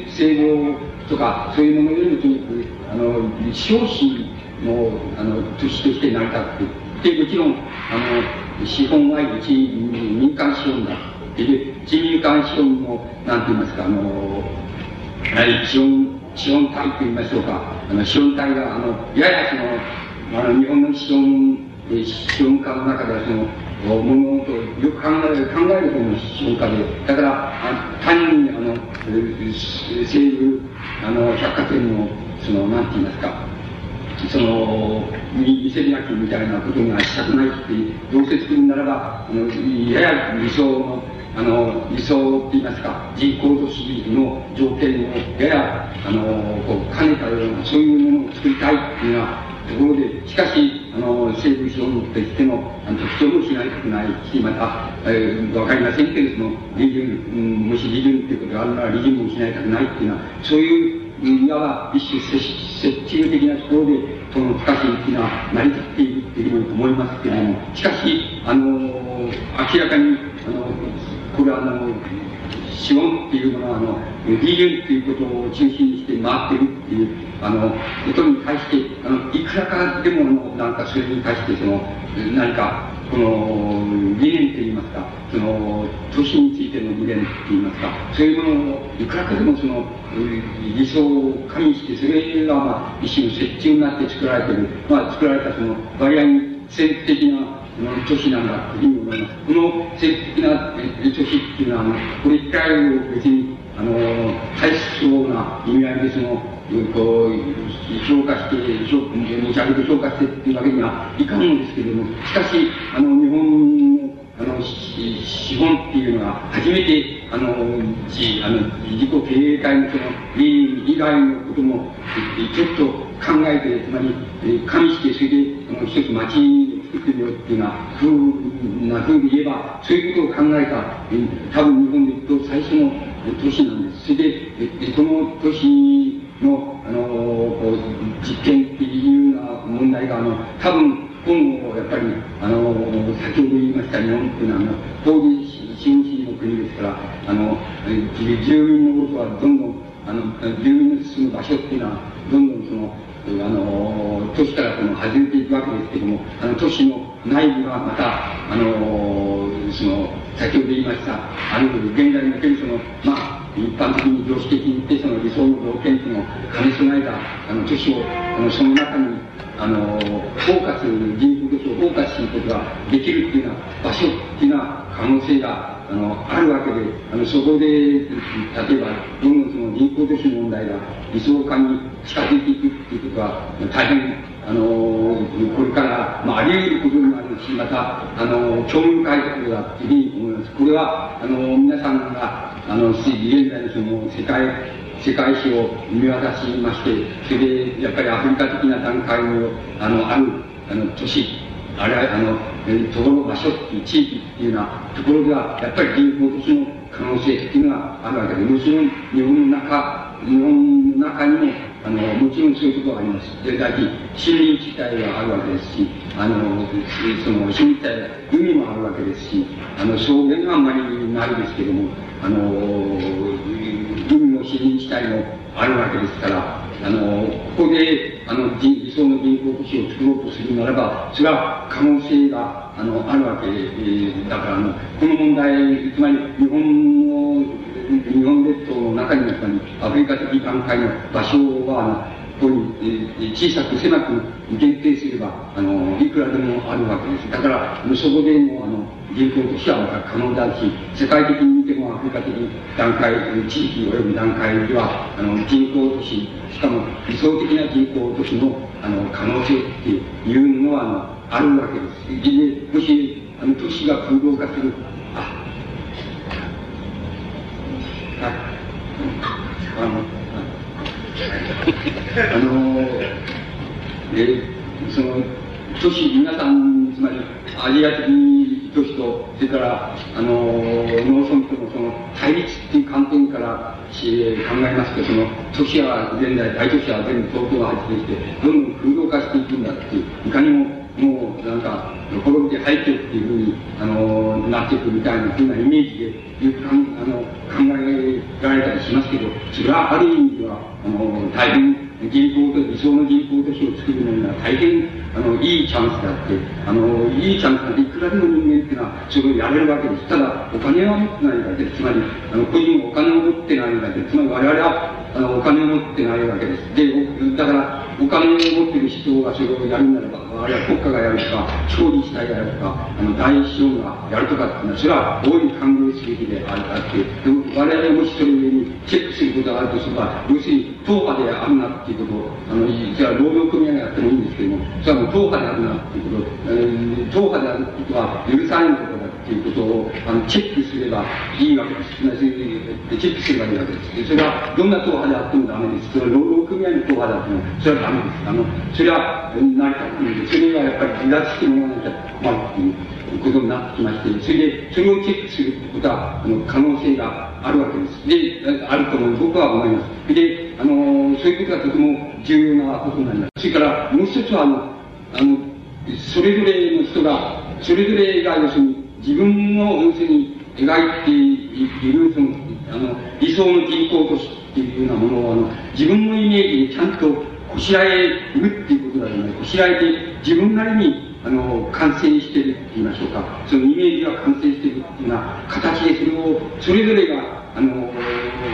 性能とか、そういうものよりもとにかく、あの、消費の、あの、都市として成り立ってで、もちろん、あの、資本は一民間資本だ。で、人民間資本の、なんて言いますか、あの、資本、資本体と言いましょうか。あの、資本体が、あの、ややその、あの、日本の資本、資本家の中ではその、物事をよく考える、考える方の資本家で、だから、あ単に、あの、西武、あの、百貨店の、その、なんて言いますか、その、見せなきみたいなことがしたくないって、どうせ作るならば、あの、やや理想の、あの、理想って言いますか、人口都市の条件をやや、あの、こう、兼ねたような、そういうものを作りたいっていうようなところで、しかし、あの、西部資本としての、あの、特徴もしないたくないし、また、えー、わかりませんけれども、利潤、うん、もし利潤っていうことがあるなら利潤もしないたくないっていうのは、そういういわば一種接地的なところで、その深しいっていうのは成り立っているっていうふうに思いますけれども、しかし、あの、明らかに、あの、これはあの、資本っていうのは、あの、利潤っていうことを中心にして回ってるっていう、あの、ことに対して、あの、いくらかでも、なんかそれに対して、その、何か、この理念といいますか、その都市についての理念といいますか、そういうものをいくらかでもその理想を加味して、それがまあ一種の設置になって作られている、まあ作られたその割合に戦的な都市なんだというふうに思います。この戦的な都市っていうのは、あのこれ一回別に、あの、大層な意味合いでその、こう、評価して、持ち上げて評価してっていうわけにはいかんのですけれども、しかし、あの、日本の、あの、資本っていうのが初めて、あの、じあの自己経営会のその、理以外のことも、ちょっと考えて、つまり、加味して、それで、あの、一つ町に作ってみよっていうような、ふうなふうに言えば、そういうことを考えた、多分日本で言うと最初の都市なんです。それで、その都市の、あのこう、実験っていうような問題が、あの、多分、今後、やっぱり、あの先ほど言いました日本っていうのは、あの、法理新進の国ですから、あの、住民のことはどんどん、あの、住民の住む場所っていうのは、どんどんその、あの、都市からこの外れていくわけですけども、あの、都市の内部はまた、あの、その、先ほど言いました、あの現在におけるその、まあ、一般的に常識的に言ってその理想の条件というのを兼ね備えたあの都市をあのその中にあの包括人口都市を包括することができるっていうような場所っていうような可能性があのあるわけであのそこで例えばどんどんその人口都市の問題が理想化に近づいていくっていうことは大変あのこれから、まあ、あり得ることになるし、また、あの興味深いところだというふうに思います。これは、あの皆さんが、あの、現在のその世界、世界史を見渡しまして、それでやっぱりアフリカ的な段階の、あの、ある、あの、都市、あれは、あの、ところ、場所っていう地域っていうようなところでは、やっぱり人口都市の可能性っていうのがあるわけで、もちろん日本の中、日本の中にも、あの、もちろんそういうことがあります。で、だけ森林地帯があるわけですし、あの、その、森林地帯、海もあるわけですし、あの、草原があんまりないですけども、あの、海も森林地帯もあるわけですから、あの、ここで、あの、理想の人工都市を作ろうとするならば、それは可能性が、あの、あるわけ、えー、だから、あの、この問題、つまり、日本の、日本列島の中にやっぱり、アフリカ的段階の場所は、こう、小さく狭く限定すれば、あの、いくらでもあるわけです。だから、そこでも、あの、人口としてはまた可能だし、世界的に見てもアフリカ的段階、地域及び段階では、あの、人口都市、しかも理想的な人口都市の、あの、可能性っていうのは、あの、あるわけです。で、もし、あの、都市が空洞化する、あ、はい。あの、あの、え、その、都市、皆さん、つまり、アジア的都市と、それから、あの、農村とのその対立っていう観点からし考えますと、その、都市は現在、大都市は全部東京が発展して、どんどん空洞化していくんだっていう、いかにも、もう、なんか、滅びて入ってっていうふうに、あの、なっていくみたいなふうなイメージで、いうかんあの考えられたりしますけど、それはある意味では、あの、大変、銀行と理想の銀行都市を作るのには大変あのいいチャンスであってあのいいチャンスなんていくらでも人間っていうのはそれをやれるわけですただお金は持ってないだけでつまりあの個人お金を持ってないだけでつまり我々はあのお金を持ってないわけです。でだからお金を持ってる人がそれをやるならばあるいは国家がやるとか調理したいがやるとかあの大資本がやるとかっていうのはそれは大いに歓迎すべきであって我々もしそれにチェックすることがあるとすれば要するに党派であるなっていうことをあのじゃあ労働組合がやってもいいんですけどもそれはもう党派であるなっていうこと、えー、党派であることは許されないことっていうことをあのチェックすればいいわけです。チェックすればいいわけです。それはどんな党派であってもダメです。それは労働組合の党派であってもそれはダメです。あのそれは成り立っているそれがやっぱり離脱してもらわなきゃ困るっていうことになってきまして、それでそれをチェックするってことはあの可能性があるわけです。で、あると思う僕は思います。で、あのそういうことがとても重要なことになります。それからもう一つはあのあのそれぞれの人がそれぞれが要するに自分の要するに描いているそのあの理想の人口都市っていうようなものをあの自分のイメージにちゃんとこしらえるっていうことだと思います。こしらえて自分なりにあの完成してるって言いましょうかそのイメージが完成してるっていうような形でそれをそれぞれがあの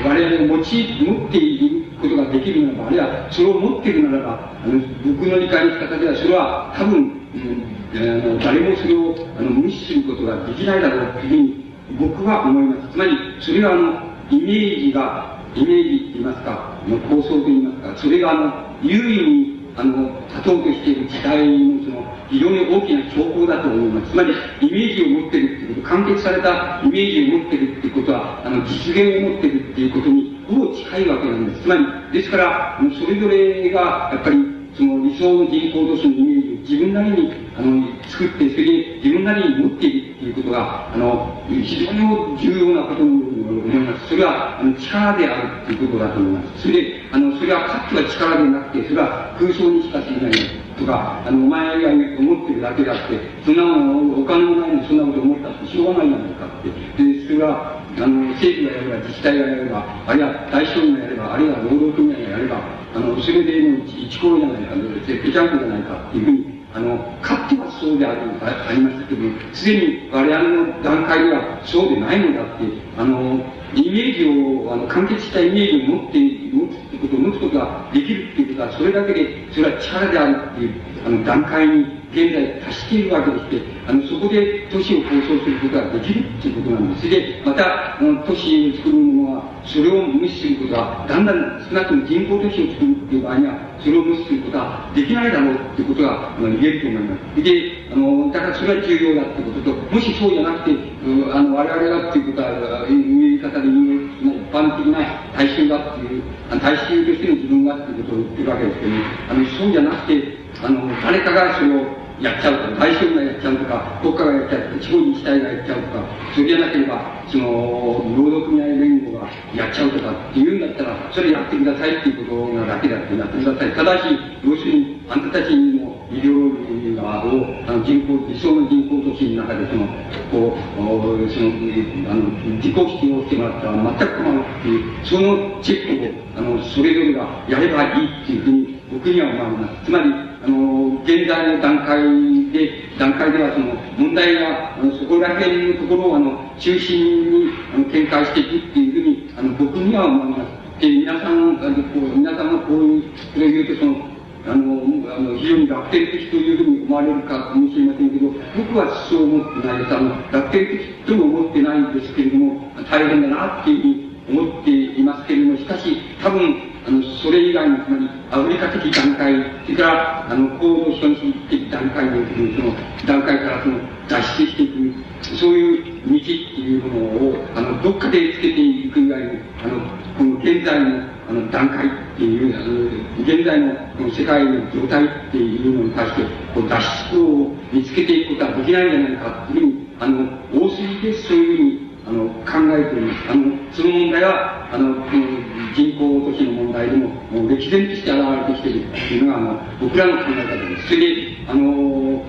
我々持ち持っていることができるならばあるいはそれを持っているならばあの僕の理解の仕方ではそれは多分、うんあの誰もそれをあの無視することができないだろうというふうに僕は思います。つまり、それはあの、イメージが、イメージって言いますか、の構想と言いますか、それがあの、優位に、あの、立とうとしている時代のその、非常に大きな兆候だと思います。つまり、イメージを持ってるっていうこと、完結されたイメージを持ってるっていうことは、あの、実現を持ってるっていうことに、ほぼ近いわけなんです。つまり、ですから、それぞれが、やっぱり、その理想の人口とそのイメージを自分なりにあの作ってそれで自分なりに持っているっていうことがあの非常に重要なことと思います。それはあの力であるということだと思います。それであのそれはかつは力でなくてそれは空想にしか過ぎない。とかあのお前が思ってるだけだってそんなお金もないのにそんなこと思ったってしょうがないじゃないかって。でそれはあの政府がやれば自治体がやればあるいは大将がやればあるいは労働組合がやればあのそれでもう一行じゃないかぺちゃんこじゃないかっていうふうにあの、勝手はそうであるありましたけど、すでに我々の段階ではそうでないのだって、あの、イメージを、あの、完結したイメージを持って、持つってことを持つことができるっていうことは、それだけで、それは力であるっていう、あの、段階に現在達しているわけでして、あの、そこで都市を構想することができるっていうことなんです。で、また、あの都市を作るものは、それを無視することは、だんだん少なくとも人工都市を作るっていう場合には、それを無視することはできないだろうっていうことが、あの、言えると思います。で、あの、だからそれは重要だっていうことと、もしそうじゃなくて、うあの、我々がっていうことは、言い方で言う、一般的な大衆だっていう、大衆としての自分がっていうことを言ってるわけですけど、ね、あの、そうじゃなくて、あの、誰かがそれを、やっちゃうとか、大将がやっちゃうとか、国家がやっちゃうとか、地方自治体がやっちゃうとか、それじゃなければ、その、労働組合連合がやっちゃうとかっていうんだったら、それやってくださいっていうことなだけだってやってください。ただし、要するに、あんたたちの医療がを、あの人口、理想の人口都市の中で、その、こう、その、あの、自己主張をしてもらったら全く困るっていう、そのチェックを、あの、それぞれがやればいいっていうふうに、僕には思われます。つまり、あの、現在の段階で、段階ではその、問題が、あの、そこら辺のところを、あの、中心に、あの、展開していくっていうふうに、あの、僕には思います。で、皆さん、あの、こう、皆さんがこういう、それを言うと、その、あの、あの非常に楽天的というふうに思われるかもしれませんけど、僕はそう思ってないです。あの、楽天的とも思ってないんですけれども、大変だなっていうふうに思っていますけれども、しかし、多分、あの、それ以外に、つまり、アフリカ的段階、それから、あの、高度資本主義的段階における、その段階からその脱出していく、そういう道っていうものを、あの、どっかでつけていく以外の、あの、この現在の、あの、段階っていう、あの、現在のこの世界の状態っていうのに対して、こう脱出を見つけていくことはできないんじゃないかっていうふうに、あの、大筋でそういうふうに、あの、考えています。あの、その問題は、あの、この人口都市の問題でも、もう歴然として現れてきているというのが、あの、僕らの考え方です。それで、あの、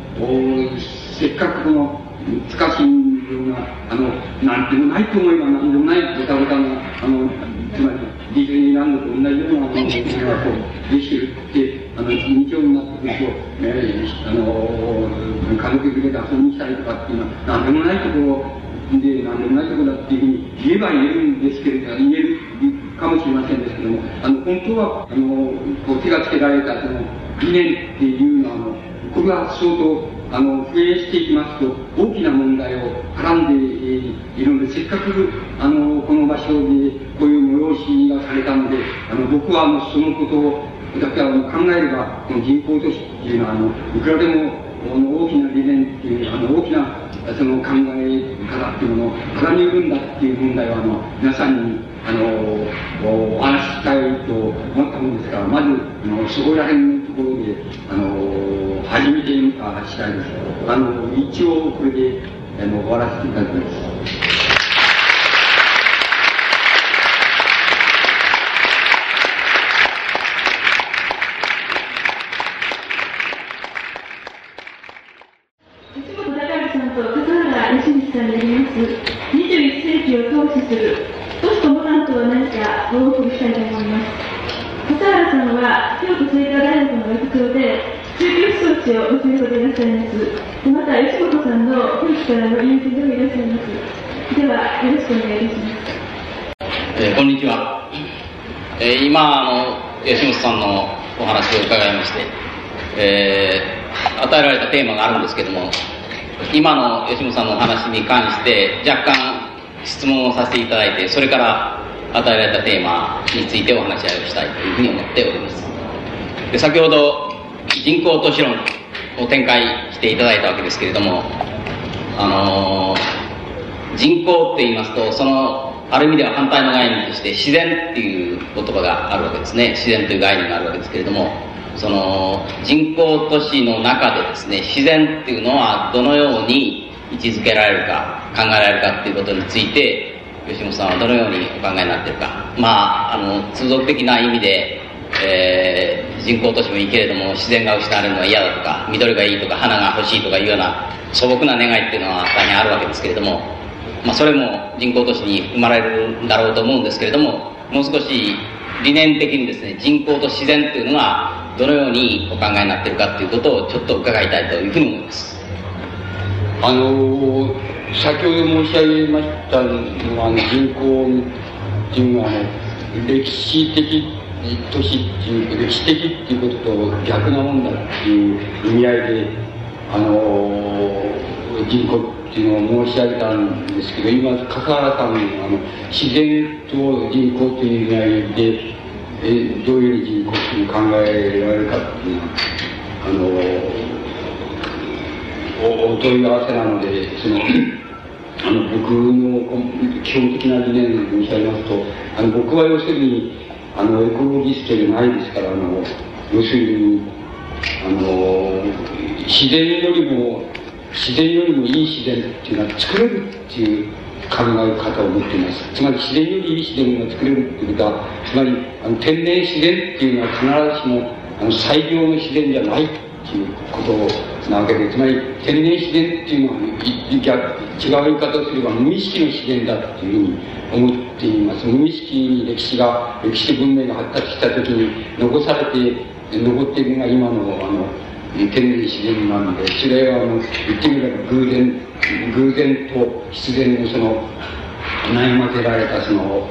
せっかくこの、難しいような、あの、なんてもないと思えばなんでもないボタボタな、あの、つまり、ディズニーランドと同じようなものがこう、できてるって、あの、日常になってくると、えー、あの、家族連れで遊びに来たりとかっていうのは、なんでもないところを、で、なんでもないところだっていうふうに言えば言えるんですけれど、言えるかもしれませんですけども、あの、本当は、あの、こう手がつけられたその理念っていうのは、あの、これは相当、あの、増えしていきますと、大きな問題を絡んでいるので、せっかく、あの、この場所でこういう催しがされたので、あの、僕は、あの、そのことを、だけあの考えれば、この人口都市っていうのは、あの、いくらでも、あの大きな理念っていう、あの、大きなその考え方っていうものを貫入るんだっていう問題は、あの、皆さんに、あの、お話ししたいと思ったものですから、まず、あの、そこら辺のところで、あの、始めてみたしたいです。あの、一応これで、あの、終わらせていただきま。する都市とモダンとは何かご報告したいと思います笠原さんは京都精華大学の学長で中級思想地を教えていらっしゃいますまた吉本さんの古くからの友人でもいらっしゃいますではよろしくお願いいたします、えー、こんにちは、えー、今あの吉本さんのお話を伺いまして、えー、与えられたテーマがあるんですけども今の吉本さんのお話に関して若干質問をさせていただいて、それから与えられたテーマについてお話し合いをしたいというふうに思っております。で先ほど人口都市論を展開していただいたわけですけれども、あのー、人口って言いますと、その、ある意味では反対の概念として自然っていう言葉があるわけですね。自然という概念があるわけですけれども、その人口都市の中でですね、自然っていうのはどのように位置づけられるか、考えられるかっていうことについて、吉本さんはどのようにお考えになってるか。まあ、あの、通俗的な意味で、え、人口都市もいいけれども、自然が失われるのは嫌だとか、緑がいいとか、花が欲しいとかいうような素朴な願いっていうのは大変あるわけですけれども、まあ、それも人口都市に生まれるんだろうと思うんですけれども、もう少し理念的にですね、人口と自然っていうのはどのようにお考えになってるかっていうことをちょっと伺いたいというふうに思います。あの先ほど申し上げましたのは、人口っていうのは、歴史的都市っていう、歴史的っていうことと逆なもんだっていう意味合いで、あの人口っていうのを申し上げたんですけど、今、笠原さんのあの自然と人口という意味合いで、えどういう人口っていうのを考えられるかっていうのは、あのお問い合わせなので、その、あの、僕の基本的な理念を申し上げますと、あの、僕は要するに、あの、エコロギストじゃないですから、あの、要するに、あの、自然よりも、自然よりもいい自然っていうのは作れるっていう考え方を持っています。つまり自然よりいい自然が作れるっていうことは、つまりあの天然自然っていうのは必ずしもあの最良の自然じゃないっていうことなわけで、つまり天然自然っていうのは、逆違う言い方をすれば無意識の自然だっていうふうに思っています。無意識に歴史が、歴史文明が発達した時に残されて、残っているのが今の、あの、天然自然なので、それは、あの、言ってみれば偶然、偶然と必然のその、悩ませられたその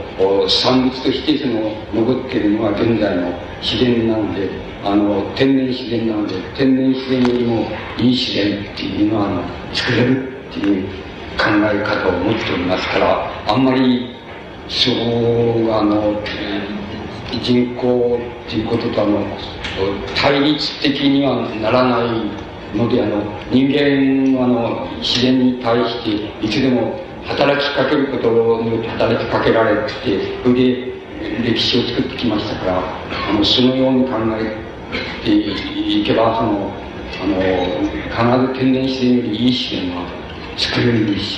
産物としてその残っているのが現在の自然なのであの天然自然なので天然自然よりもいい自然っていうのはあの作れるっていう考え方を持っておりますからあんまりそうあの人口っていうこととあの対立的にはならないので、あの、人間は、あの、自然に対して、いつでも働きかけることによって働きかけられて、それで歴史を作ってきましたから、あの、そのように考えていけば、その、あの、必ず天然自然よりいい自然は作れるし、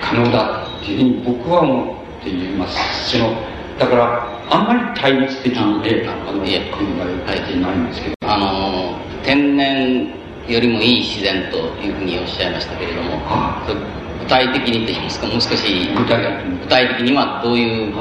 可能だっていうふうに僕は思っています。その、だから、あんまり対立的で、あの、考えていないんですけど。あの、天然よりもいい自然というふうにおっしゃいましたけれども、はあ、具体的にと言いますか、もう少し具体具体的にはどういうこ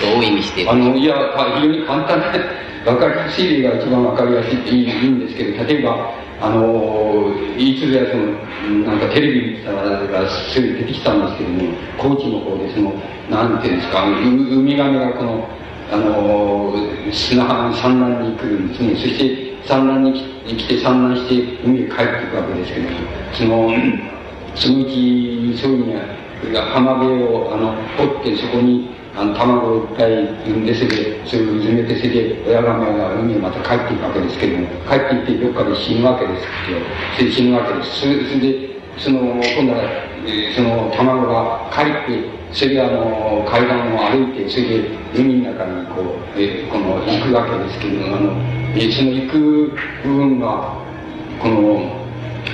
とを意味しているあの、いや、非常に簡単で、分かりやすい例が一番分かりやすいっていいんですけど、例えば、あの、いつぞやその、なんかテレビ見たらすぐ出てきたんですけども、高知の方でその、なんていうんですか、ウミガメがこの、あの、砂浜に産卵に来るんですね。そして産卵に来て産卵して海へ帰っていくわけですけども、その、そのうち、そういうには、浜辺を、あの、掘ってそこに、あの、卵をいっぱい産んで、それで、それを埋めて、それで、親ガメが海へまた帰っていくわけですけども、帰っていってどっかで死ぬわけですけど、それで死ぬわけです。それで、その、今度は、えその卵が帰って、それであの、階段を歩いて、それで海の中にこう、えこの、行くわけですけれども、あの、えその行く部分が、この、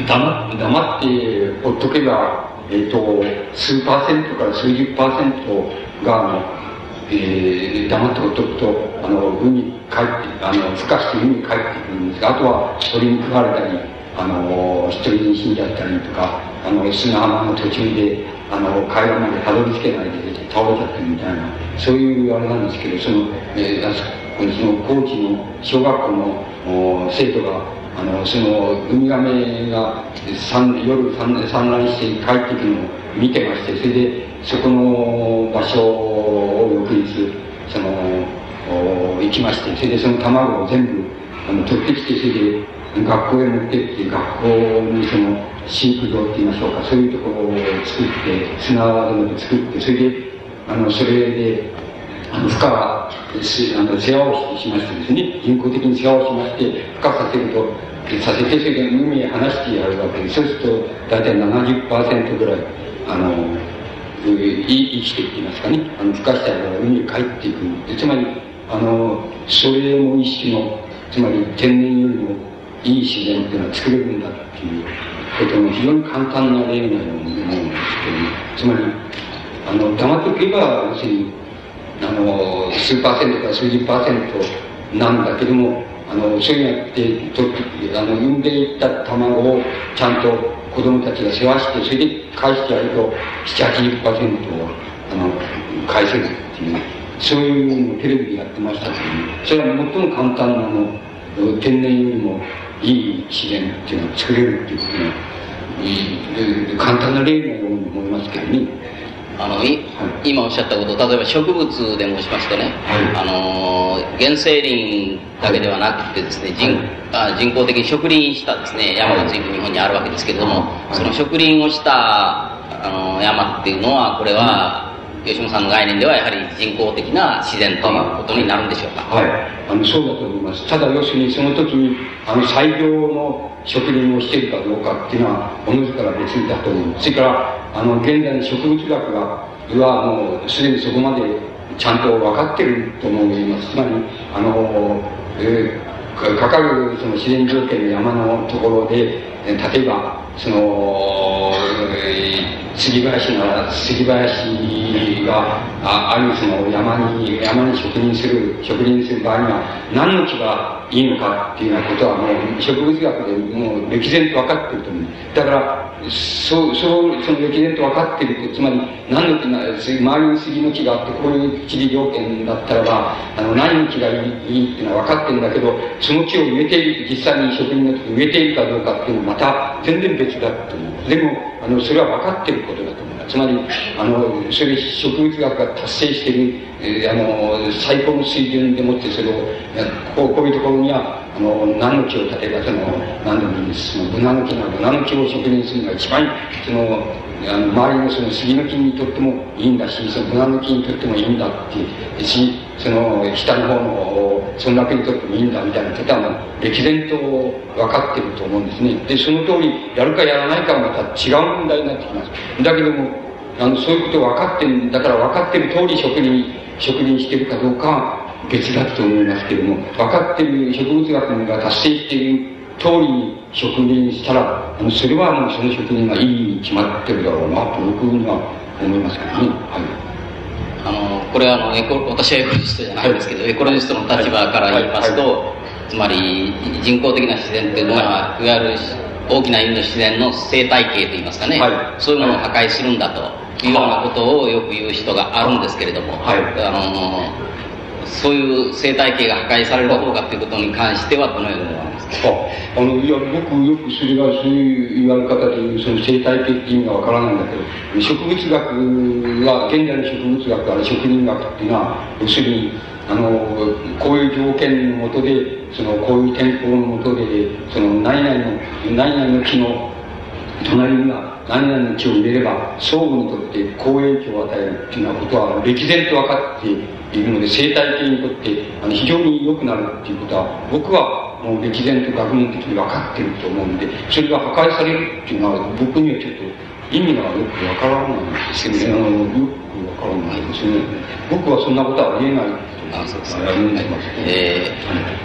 黙黙ってほっとけば、えっ、ー、と、数パーセントから数十パーセントが、あの、えー、黙ってほっとくと、あの、海に帰って、あの、孵化して海に帰ってくるんですが、あとは鳥に食われたり、あの、一人に死んじゃったりとか、あの、砂浜の途中で、あの、階段までたどり着けないで倒れちゃってるみたいな、そういうあれなんですけど、その、えー、その高知の小学校の生徒が、あの、その、ウミガメが夜産卵して帰ってくるのを見てまして、それで、そこの場所を翌日、その、行きまして、それでその卵を全部、あの、取ってきて、それで、学校へ持ってって、学校にその、飼育場って言いましょうか、そういうところを作って、砂場で作って、それで、あの、それで、あの、孵化、あの、世話をしましてですね、人工的に世話をしまして、孵化させると、させて、それで海へ離してやるわけです、そうすると、大体70%ぐらい、あの、生きていきますかね、あの、孵化したら海に帰っていく。でつまり、あの、それも一種の、つまり天然よりもいい自然っていうのは作れるんだっていうことの非常に簡単な例のように思うんですけども、つまり、あの、黙っておけば、要するに、あの、数パーセントから数十パーセントなんだけども、あの、そういうやって、とあの、産んでいった卵をちゃんと子供たちが世話して、それで返してやると、7、80%を、あの、返せるっていう、そういうのをテレビでやってましたけど、それは最も簡単なの、天然よりもいい自然っていうのを作れるっていうことね、簡単な例のように思いますけどね。あの、い、今おっしゃったこと、例えば植物で申しますとね、はい、あの、原生林だけではなくてですね、人、あ人工的に植林したですね、山が随分日本にあるわけですけれども、はい、その植林をした、あの、山っていうのは、これは、吉本さんの概念ではやはり人工的な自然ということになるんでしょうか。はい。あのそうだと思います。ただ要するにその時にあの採業の植林をしているかどうかっていうのはおのずから別にだと思います。それからあの現在の植物学がはもうすでにそこまでちゃんと分かってると思います。つまりあの、えー、かかるその自然条件の山のところで例えばその、杉林が、杉林がああるその山に、山に植林する、植林する場合には何の木がいいのかっていうようなことはもう植物学でもう歴然と分かってると思う。だから、そう、そう、その歴然と分かってる、つまり何の木が、周りに杉の木があって、こういう地理条件だったらば、あの、何の木がいいいいっていうのは分かってるんだけど、その木を植えている、実際に植林の時植えているかどうかっていうのはまた全然別だという。でも、あの、それは分かってることだと思う。つまり、あの、それ植物学が達成している、えー、あの、最高の水準でもってそれを、こうこういうところには、あの、何の木を例えばその、何でもいいです。その、ブナの木ならブナの木を植林するのが一番、その、あの、周りのその杉の木にとってもいいんだし、そのブナの木にとってもいいんだってし、その、下の方の村落にとってもいいんだみたいなことはもう、歴然と分かってると思うんですね。で、その通り、やるかやらないかはまた違う問題になってきます。だけども、あの、そういうこと分かってるんだから分かってる通り職人、職人してるかどうか別だと思いますけれども、分かってる植物学が達成している通りに植林したら、あのそれはもうその職人がいいに決まってるだろうなと僕には思いますけどね。はい。あのこれはあのエコ私はエコロジストじゃないんですけど、はい、エコロジストの立場から言いますと、はい。はい、つまり人工的な自然っていうのは、い、わゆる大きな意味の自然の生態系といいますかね、そういうものを破壊するんだというようなことをよく言う人があるんですけれども、あのそういう生態系が破壊されるかどうかということに関してはどのように思われますか？あのいや僕よくそれがそういう言われ方でその生態系っていう意味がわからないんだけど植物学は現在の植物学ある植林学っていうのは要するにあのこういう条件のもとでそのこういう天候のもとでその何々の何々の木の隣には何々の木を入れれば相互にとって好影響を与えるっていうようなことは歴然と分かっているので生態系にとってあの非常に良くなるっていうことは僕はもう歴然と学問的に分かっていると思うんでそれが破壊されるっていうのは僕にはちょっと意味がよく分からないんですけどねよく分からないですね僕はそんなことは言えないと思います。え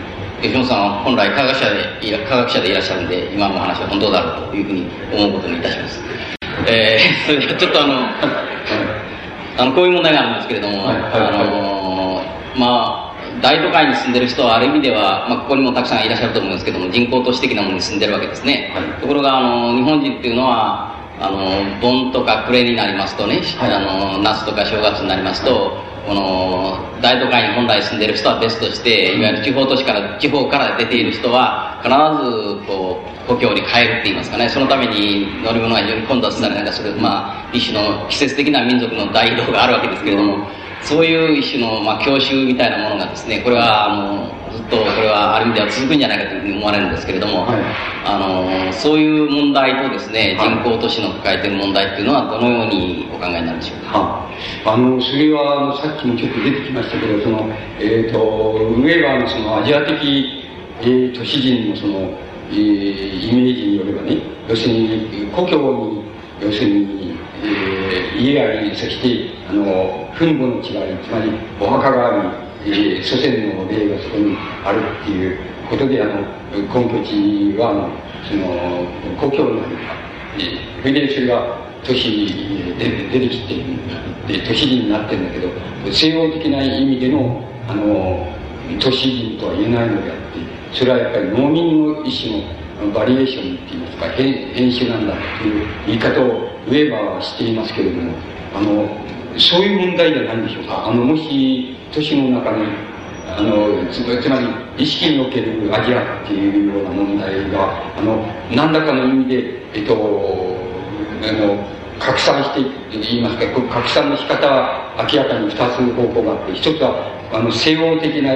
ー吉本さんは本来科学者で科学者でいらっしゃるんで今のお話は本当だろうというふうに思うことにいたします。えー、それではちょっとあの あのこういう問題があるんですけれども、はいはいはい、あのまあ大都会に住んでる人はある意味では、まあ、ここにもたくさんいらっしゃると思うんですけども人工都市的なものに住んでるわけですね、はい、ところがあの日本人っていうのはあの盆とか暮れになりますとね、はい、あの夏とか正月になりますと、この大都会に本来住んでる人は別としていわゆる地方都市から地方から出ている人は必ずこう故郷に帰るっていいますかね。そのために乗り物が非常に混雑したりなんかする、まあ、一種の季節的な民族の大移動があるわけですけれどもそういう一種の、まあ、教習みたいなものがですねこれはあのずっとこれはある意味では続くんじゃないかというふうに思われるんですけれども、はい、あのそういう問題とですね、人口都市の抱えている問題っていうのはどのようにお考えになるでしょうか、あのそれはあのさっきもちょっと出てきましたけどその、えーと、ウェーバーのそのアジア的、えー、都市人のその、えー、イメージによればね要するに故郷に要するに、えー、家ありそしてあの墳墓の違いつまりお墓がありえー、祖先の霊がそこにあるっていうことで、あの、根拠地は、あの、その、故郷になる。それでそれが都市で出てきて、で、都市人になってるんだけど、西洋的な意味での、あの、都市人とは言えないのであって、それはやっぱり農民の一種のバリエーションっていいますか、変変種なんだっていう言い方をウェーバーはしていますけれども、あの、そういう問題じゃないんでしょうか？あの、もし、都市の中に、あの、つまり、意識におけるアジアっていうような問題が、あの、何らかの意味で、えっと、あの、拡散して言いますか、拡散の仕方は明らかに二つ方向があって、一つは、あの、西洋的な、あ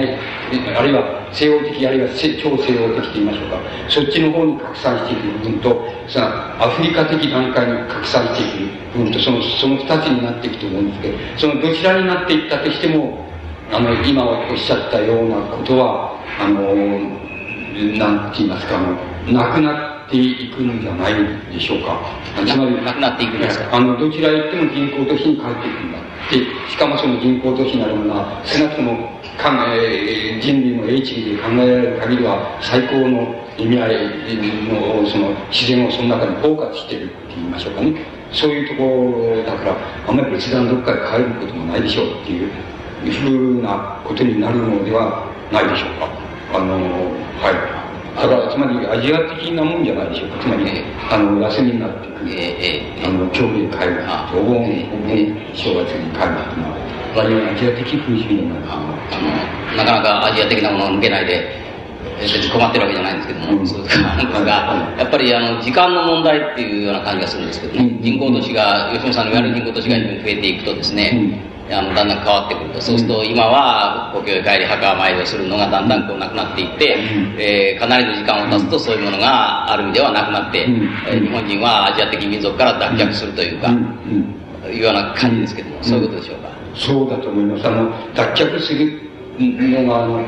るいは西洋的、あるいは超西洋的と言いましょうか、そっちの方に拡散していく部分と、さアフリカ的段階に拡散していく部分と、その、その二つになっていくと思うんですけど、そのどちらになっていったとしても、あの、今おっしゃったようなことは、あの、なんて言いますか、あの、なくなっていくんじゃないでしょうか。つまり、なくなっていくんですか？あの、どちらへ行っても人工都市に帰っていくんだ。で、しかもその人工都市なるものは、少なくとも、考え、人類の英知で考えられる限りは、最高の意味合いの、その、自然をその中に包括しているって言いましょうかね。そういうところだから、あんまり別段どっかへ帰ることもないでしょうっていうふうなことになるのではないでしょうか。あの、はい。だから、つまりアジア的なもんじゃないでしょうか。つまり、あの、休みになってくる。えー、あの、競技会話、お盆、お盆、正月に会話というのは、割合アジア的風習になる。あの、なかなかアジア的なものを抜けないで、別に困ってるわけじゃないんですけども、うん、そうですが、やっぱりあの時間の問題っていうような感じがするんですけどね、人口都市が、吉野さんの言われる人口都市が増えていくとですね、あのだんだん変わってくると。そうすると今は故郷へ帰り墓参りをするのがだんだんこうなくなっていって、えー、かなりの時間を経つとそういうものがある意味ではなくなって、えー、日本人はアジア的民族から脱却するというか、いうような感じですけども、そういうことでしょうか。そうだと思います。あの脱却するのがあの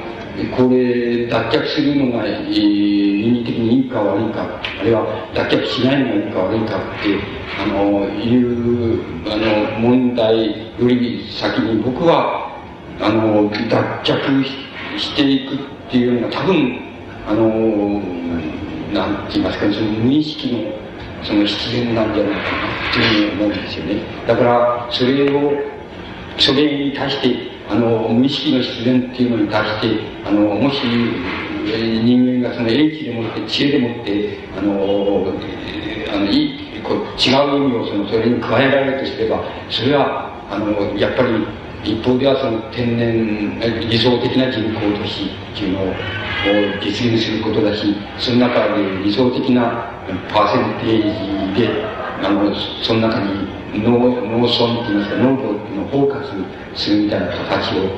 これ脱却するのが、えー、倫理的にいいか悪いかあるいは脱却しないのがいいか悪いかってあのいうあの問題より先に僕はあの脱却していくっていうのが多分あのなんて言いますかその無意識のその必然なんじゃないかなっていうふうに思うんですよねだからそれをそれに対してあの無意識の必然っていうのに対してあのもし人間がその英知でもって知恵でもってあのあのいこう違う意味をそのそれに加えられるとすればそれはあのやっぱり一方ではその天然理想的な人口都市っていうのを実現することだしその中で理想的なパーセンテージであのその中に農農村っていいますか農業っていうのを包括するみたいな形を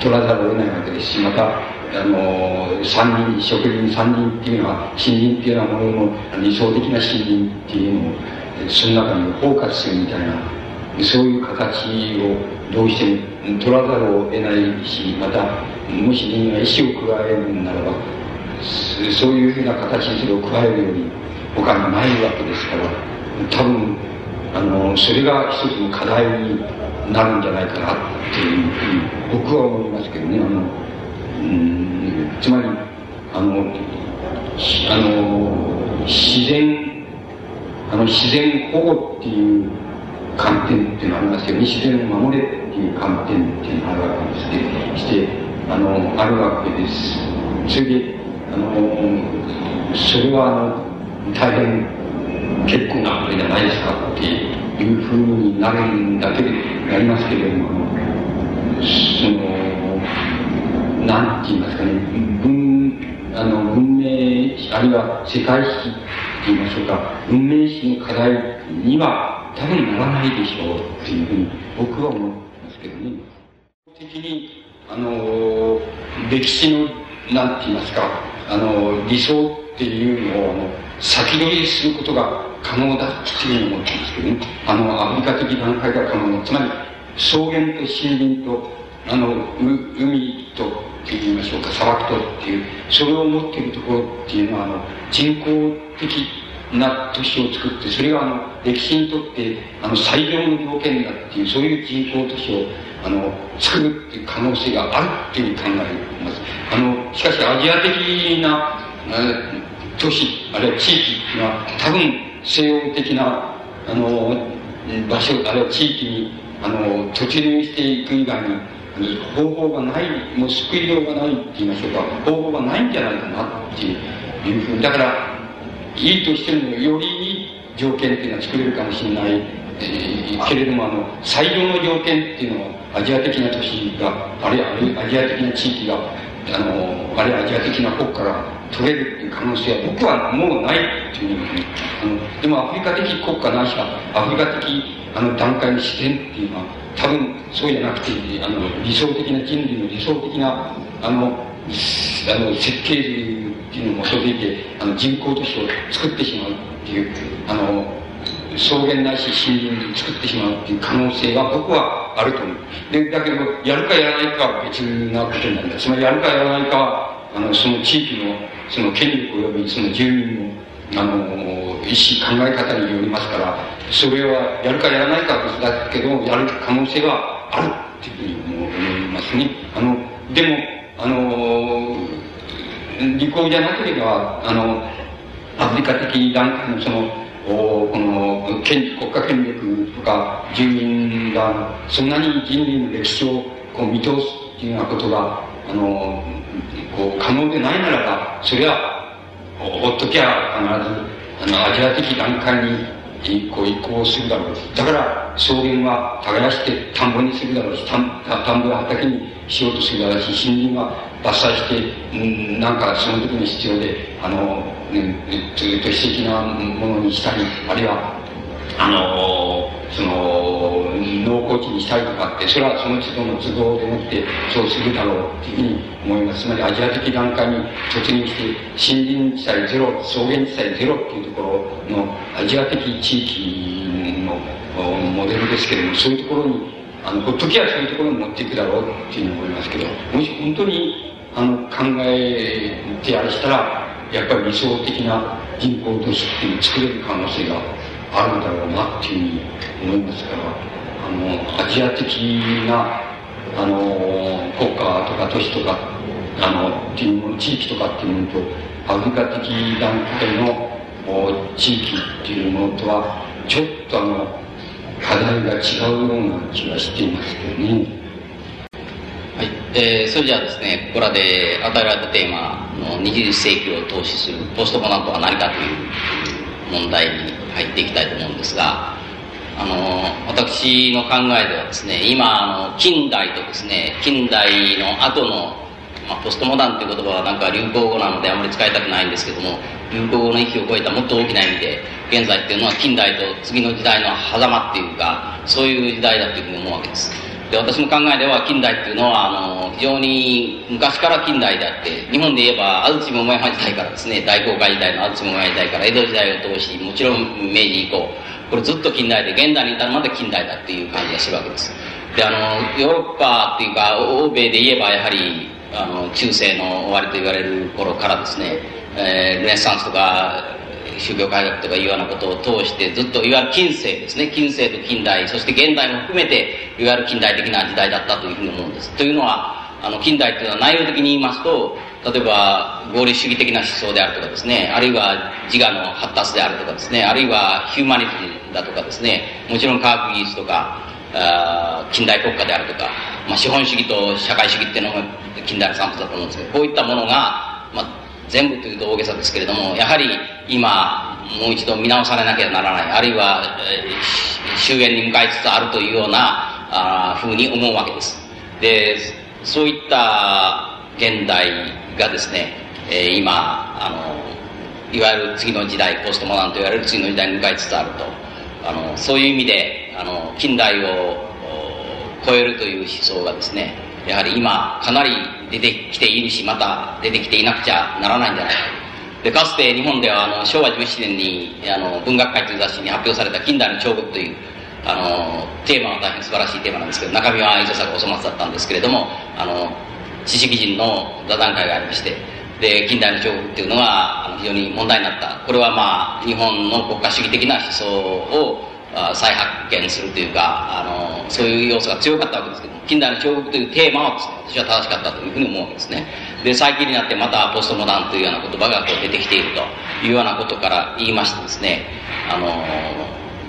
取らざるを得ないわけですしまたあの三人職人三人っていうのは森林っていうようなものの理想的な森林っていうのをその中に包括するみたいなそういう形をどうしても取らざるを得ないしまたもし人間が意志を加えるならばそういうふうな形にそれを加えるより他にないわけですから多分あのそれが一つの課題になるんじゃないかなっていうふうに僕は思いますけどね。あのうんつまりあのあの自然あの自然保護っていう観点っていうのがありますよね。自然を守れっていう観点っていうのがあるわけですでしてあのあるわけです。それであのそれはあの大変結構なこれじゃないですかっていうふうになるんだけでなりますけれどもそのなんて言いますかね文あの文明あるいは世界史って言いましょうか文明史の課題には多分ならないでしょうっていうふうに僕は思ってますけどね。的にあの歴史のなんて言いますかあの理想っていうのをあの先取りすることが可能だっていうふうに思ってますけどね。あのアフリカ的段階が可能つまり草原と森林とあの海と言いましょうか砂漠とっていうそれを持っているところっていうのはあの人工的な都市を作ってそれがあの歴史にとってあの最良の条件だっていうそういう人工都市をあの作るっていう可能性があるっていうふうに考えます。あのしかしアジア的な都市あるいは地域っていうのは多分西洋的なあの場所あるいは地域にあの突入していく以外に方法がないもう救いようがないって言いましょうか。方法がないんじゃないかなっていうふうにだからいいとしてもよりいい条件っていうのは作れるかもしれない、えー、けれどもあの最良の条件っていうのをアジア的な都市があるいはアジア的な地域があのあるいはアジア的な国家が取れるっていう可能性は僕はもうないっていうふうにあのでもアフリカ的国家ないしはアフリカ的あの段階の視点っていうのは多分そうじゃなくてあの理想的な人類の理想的なあのあの設計図っていうのを基づいてあの人工都市を作ってしまうっていうあの草原ないし森林に作ってしまうっていう可能性は僕はあると思う。で、だけど、やるかやらないかは別なことなります。つまり、やるかやらないかは、あの、その地域の、その権力及びその住民の、あの、意思、考え方によりますから、それはやるかやらないかは別だけど、やる可能性はあるっていうふうに思いますね。あの、でも、あの、利口じゃなければ、あの、アフリカ的段階のその、この権国家権力とか住民がそんなに人類の歴史をこう見通すっていうようなことがあのこう可能でないならばそれはほっときゃ必ずあのアジア的段階にこう移行するだろうだから草原は耕して田んぼにするだろうし田んぼは畑にしようとするだろうし森林は伐採して、うん、なんかその時に必要であの、ね、ずっと史的なものにしたりあるいはあのその、農耕地にしたりとかって、それはその都度の都合でもってそうするだろうっていうふうに思います。つまりアジア的段階に突入して、森林地帯ゼロ、草原地帯ゼロっていうところのアジア的地域のモデルですけれども、そういうところに、あの、ほっときはそういうところに持っていくだろうっていうふうに思いますけど、もし本当に、あの、考えてやるしたら、やっぱり理想的な人口都市っていうのを作れる可能性があるんだろうなっていうふうに思いますから、あの、アジア的な、あの、国家とか都市とか、あの、っていうもの、地域とかっていうものと、アフリカ的段階の地域っていうものとは、ちょっとあの、課題が違うような気がしていますけどね。はい、えー、それじゃあですね、ここらで与えられたテーマの20世紀を投資するポストコナントは何かという問題に入っていきたいと思うんですが、あの、私の考えではですね、今、あの、近代とですね、近代の後の、まあ、ポストモダンという言葉はなんか流行語なのであまり使いたくないんですけども、流行語の域を超えたもっと大きな意味で、現在っていうのは近代と次の時代の狭間っていうか、そういう時代だというふうに思うわけです。で私の考えでは近代っていうのはあの非常に昔から近代であって日本で言えば安土桃山時代からですね大航海時代の安土桃山時代から江戸時代を通しもちろん明治以降これずっと近代で現代に至るまで近代だっていう感じがするわけです。であのヨーロッパっていうか欧米で言えばやはりあの中世の終わりと言われる頃からですね、えー、ルネッサンスとか宗教改革とかいうようなことを通してずっといわゆる近世ですね。近世と近代そして現代も含めていわゆる近代的な時代だったというふうに思うんです。というのはあの近代というのは内容的に言いますと例えば合理主義的な思想であるとかですねあるいは自我の発達であるとかですねあるいはヒューマニティだとかですねもちろん科学技術とかあ近代国家であるとか、まあ、資本主義と社会主義っていうのが近代の産物だと思うんですけどこういったものが、まあ、全部というと大げさですけれども、やはり今、もう一度見直されなきゃならない、あるいは、終焉に向かいつつあるというような、あふうに思うわけです。で、そういった現代がですね、えー、今、あの、いわゆる次の時代、ポストモダンと言われる次の時代に向かいつつあると。あの、そういう意味で、あの、近代を超えるという思想がですね、やはり今かなり出てきているし、また出てきていなくちゃならないんじゃないか。で、かつて日本ではあの昭和17年にあの文学界という雑誌に発表された近代の彫刻というあのテーマは大変素晴らしいテーマなんですけど、中身は伊佐坂お粗末だったんですけれども、あの、知識人の座談会がありまして、で、近代の彫刻っていうのは非常に問題になった。これはまあ、日本の国家主義的な思想を再発見するというか、あの、そういう要素が強かったわけですけども、近代の彫刻というテーマはですね、私は正しかったというふうに思うわけですね。で、最近になってまたポストモダンというような言葉がこう出てきているというようなことから言いましてですね、あの、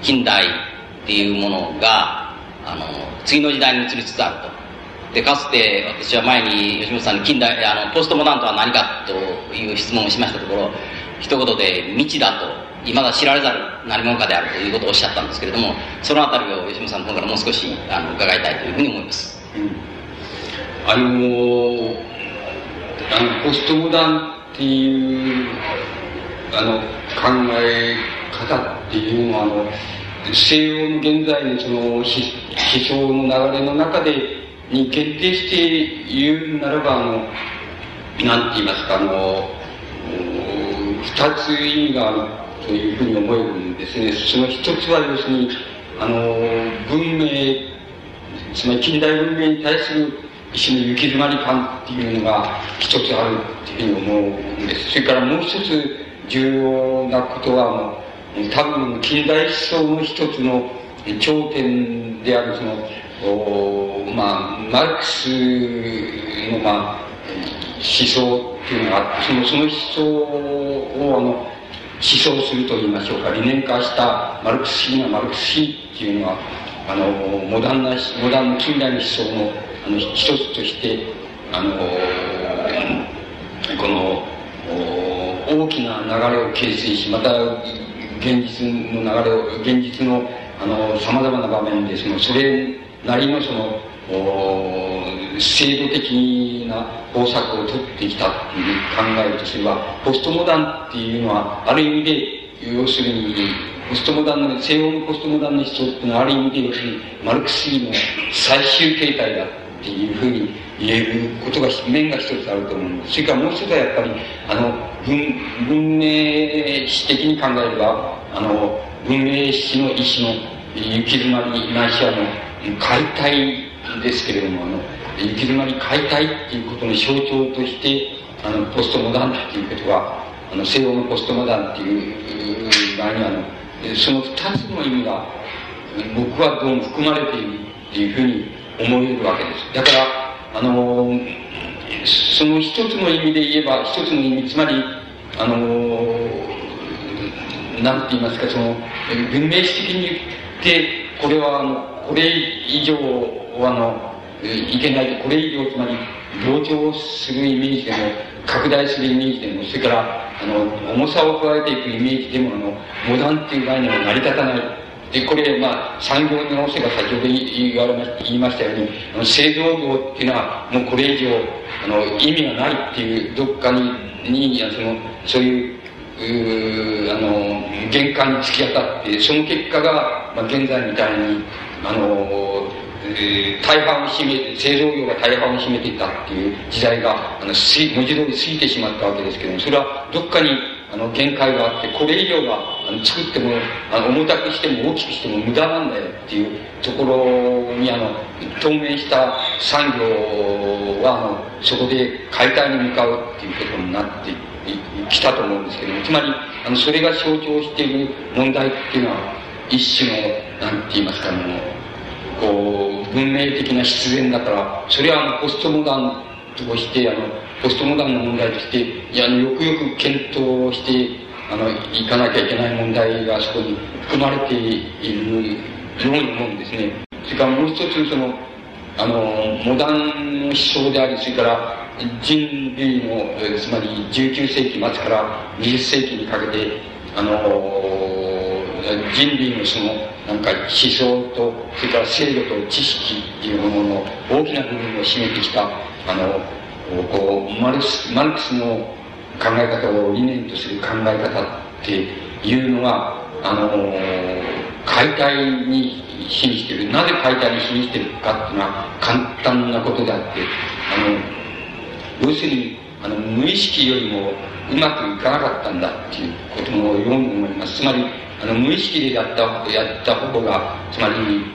近代っていうものが、あの、次の時代に移りつつあると。で、かつて私は前に吉本さんに近代、あの、ポストモダンとは何かという質問をしましたところ、一言で未知だと未だ知られざる何者かであるということをおっしゃったんですけれども、そのあたりを吉本さんの方からもう少しあの伺いたいというふうに思います。うん、あの、あの、ポストモダンっていう、あの、考え方っていうのは、あの、西洋の現在のその思想の流れの中で、に決定して言うならば、あの、なんて言いますか、あの、二つ意味があるというふうに思えるんですね。その一つは要するに、あの、文明、つまり近代文明に対する一種の行き詰まり感っていうのが一つあるっていうふうに思うんです。それからもう一つ重要なことは、多分近代思想の一つの頂点であるその、おまあ、マルクスの、まあ、思想っていうのがあって、その、その思想を、あの、思想すると言いましょうか、理念化したマルクス主義なマルクス主義っていうのは、あの、モダンな、モダンの近代の思想の、あの、一つとして、あの、この、大きな流れを形成し、また、現実の流れを、現実の、あの、様々な場面で、その、それなりのその、制度的な方策を取ってきたっていう考えるとすれば、ポストモダンっていうのは、ある意味で、要するに、ポストモダンの、西欧のポストモダンの思想っていうのはある意味で要するにマルクス主義の最終形態だっていうふうに言えることが、面が一つあると思うんです。それからもう一つはやっぱり、あの、文、文明史的に考えれば、あの、文明史の意思の行き詰まりないしはの解体ですけれども、あの、行き詰まり解体っていうことの象徴として、あの、ポストモダンっていうことは、あの、西洋のポストモダンっていう場合にあの、その二つの意味が、僕はどうも含まれているっていうふうに思えるわけです。だから、あの、その一つの意味で言えば、一つの意味、つまり、あの、なんて言いますか、その、文明史的に言って、これは、あの、これ以上、あの、いけない、これ以上、つまり、同調するイメージでも、拡大するイメージでも、それから、あの、重さを加えていくイメージでも、あの、モダンっていう概念は成り立たない。で、これ、まあ、産業の直せが先ほど言われま言いましたように、あの製造業っていうのは、もうこれ以上、あの、意味がないっていう、どっかに、に、その、そういう、うあの、玄関に突き当たって、その結果が、まあ、現在みたいに、あの、えー、大半を占め、製造業が大半を占めていたっていう時代が、あの、文字通り過ぎてしまったわけですけども、それはどっかに、あの、限界があって、これ以上が、あの、作っても、あの、重たくしても大きくしても無駄なんだよっていうところに、あの、透明した産業は、あの、そこで解体に向かうっていうことになってきたと思うんですけども、つまり、あの、それが象徴している問題っていうのは、一種の、なんて言いますか、あの、こう、文明的な必然だから、それはあの、ポストモダンとして、あの、ポストモダンの問題として、いや、よくよく検討して、あの、いかなきゃいけない問題がそこに含まれているように思うんですね。それからもう一つ、その、あの、モダンの思想であり、それから、人類の、つまり19世紀末から20世紀にかけて、あの、人類のその、なんか思想と、それから制度と知識っていうものの大きな部分を占めてきた、あの、こう、マルクス、マルクスの考え方を理念とする考え方っていうのが、あの、解体に比してる。なぜ解体に比してるかっていうのは簡単なことであって、あの、要するに、あの、無意識よりもうまくいかなかったんだっていうことのように思います。つまり、あの、無意識でやった、やった方が、つまり、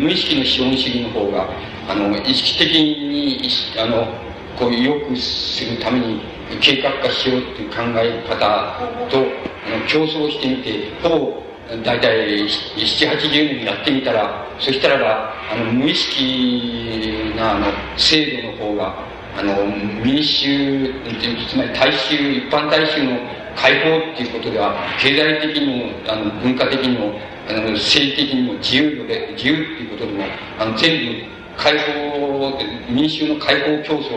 無意識の資本主義の方が、あの、意識的に、あの、こう、良くするために計画化しようっていう考え方と、あの、競争してみて、ほぼ、大体、七、八十年やってみたら、そしたら、あの、無意識な、あの、制度の方が、あの、民衆、つまり大衆、一般大衆の解放っていうことでは、経済的にも、あの、文化的にも、あの、政治的にも自由度で、自由っていうことでも、あの、全部、解放、民衆の解放競争、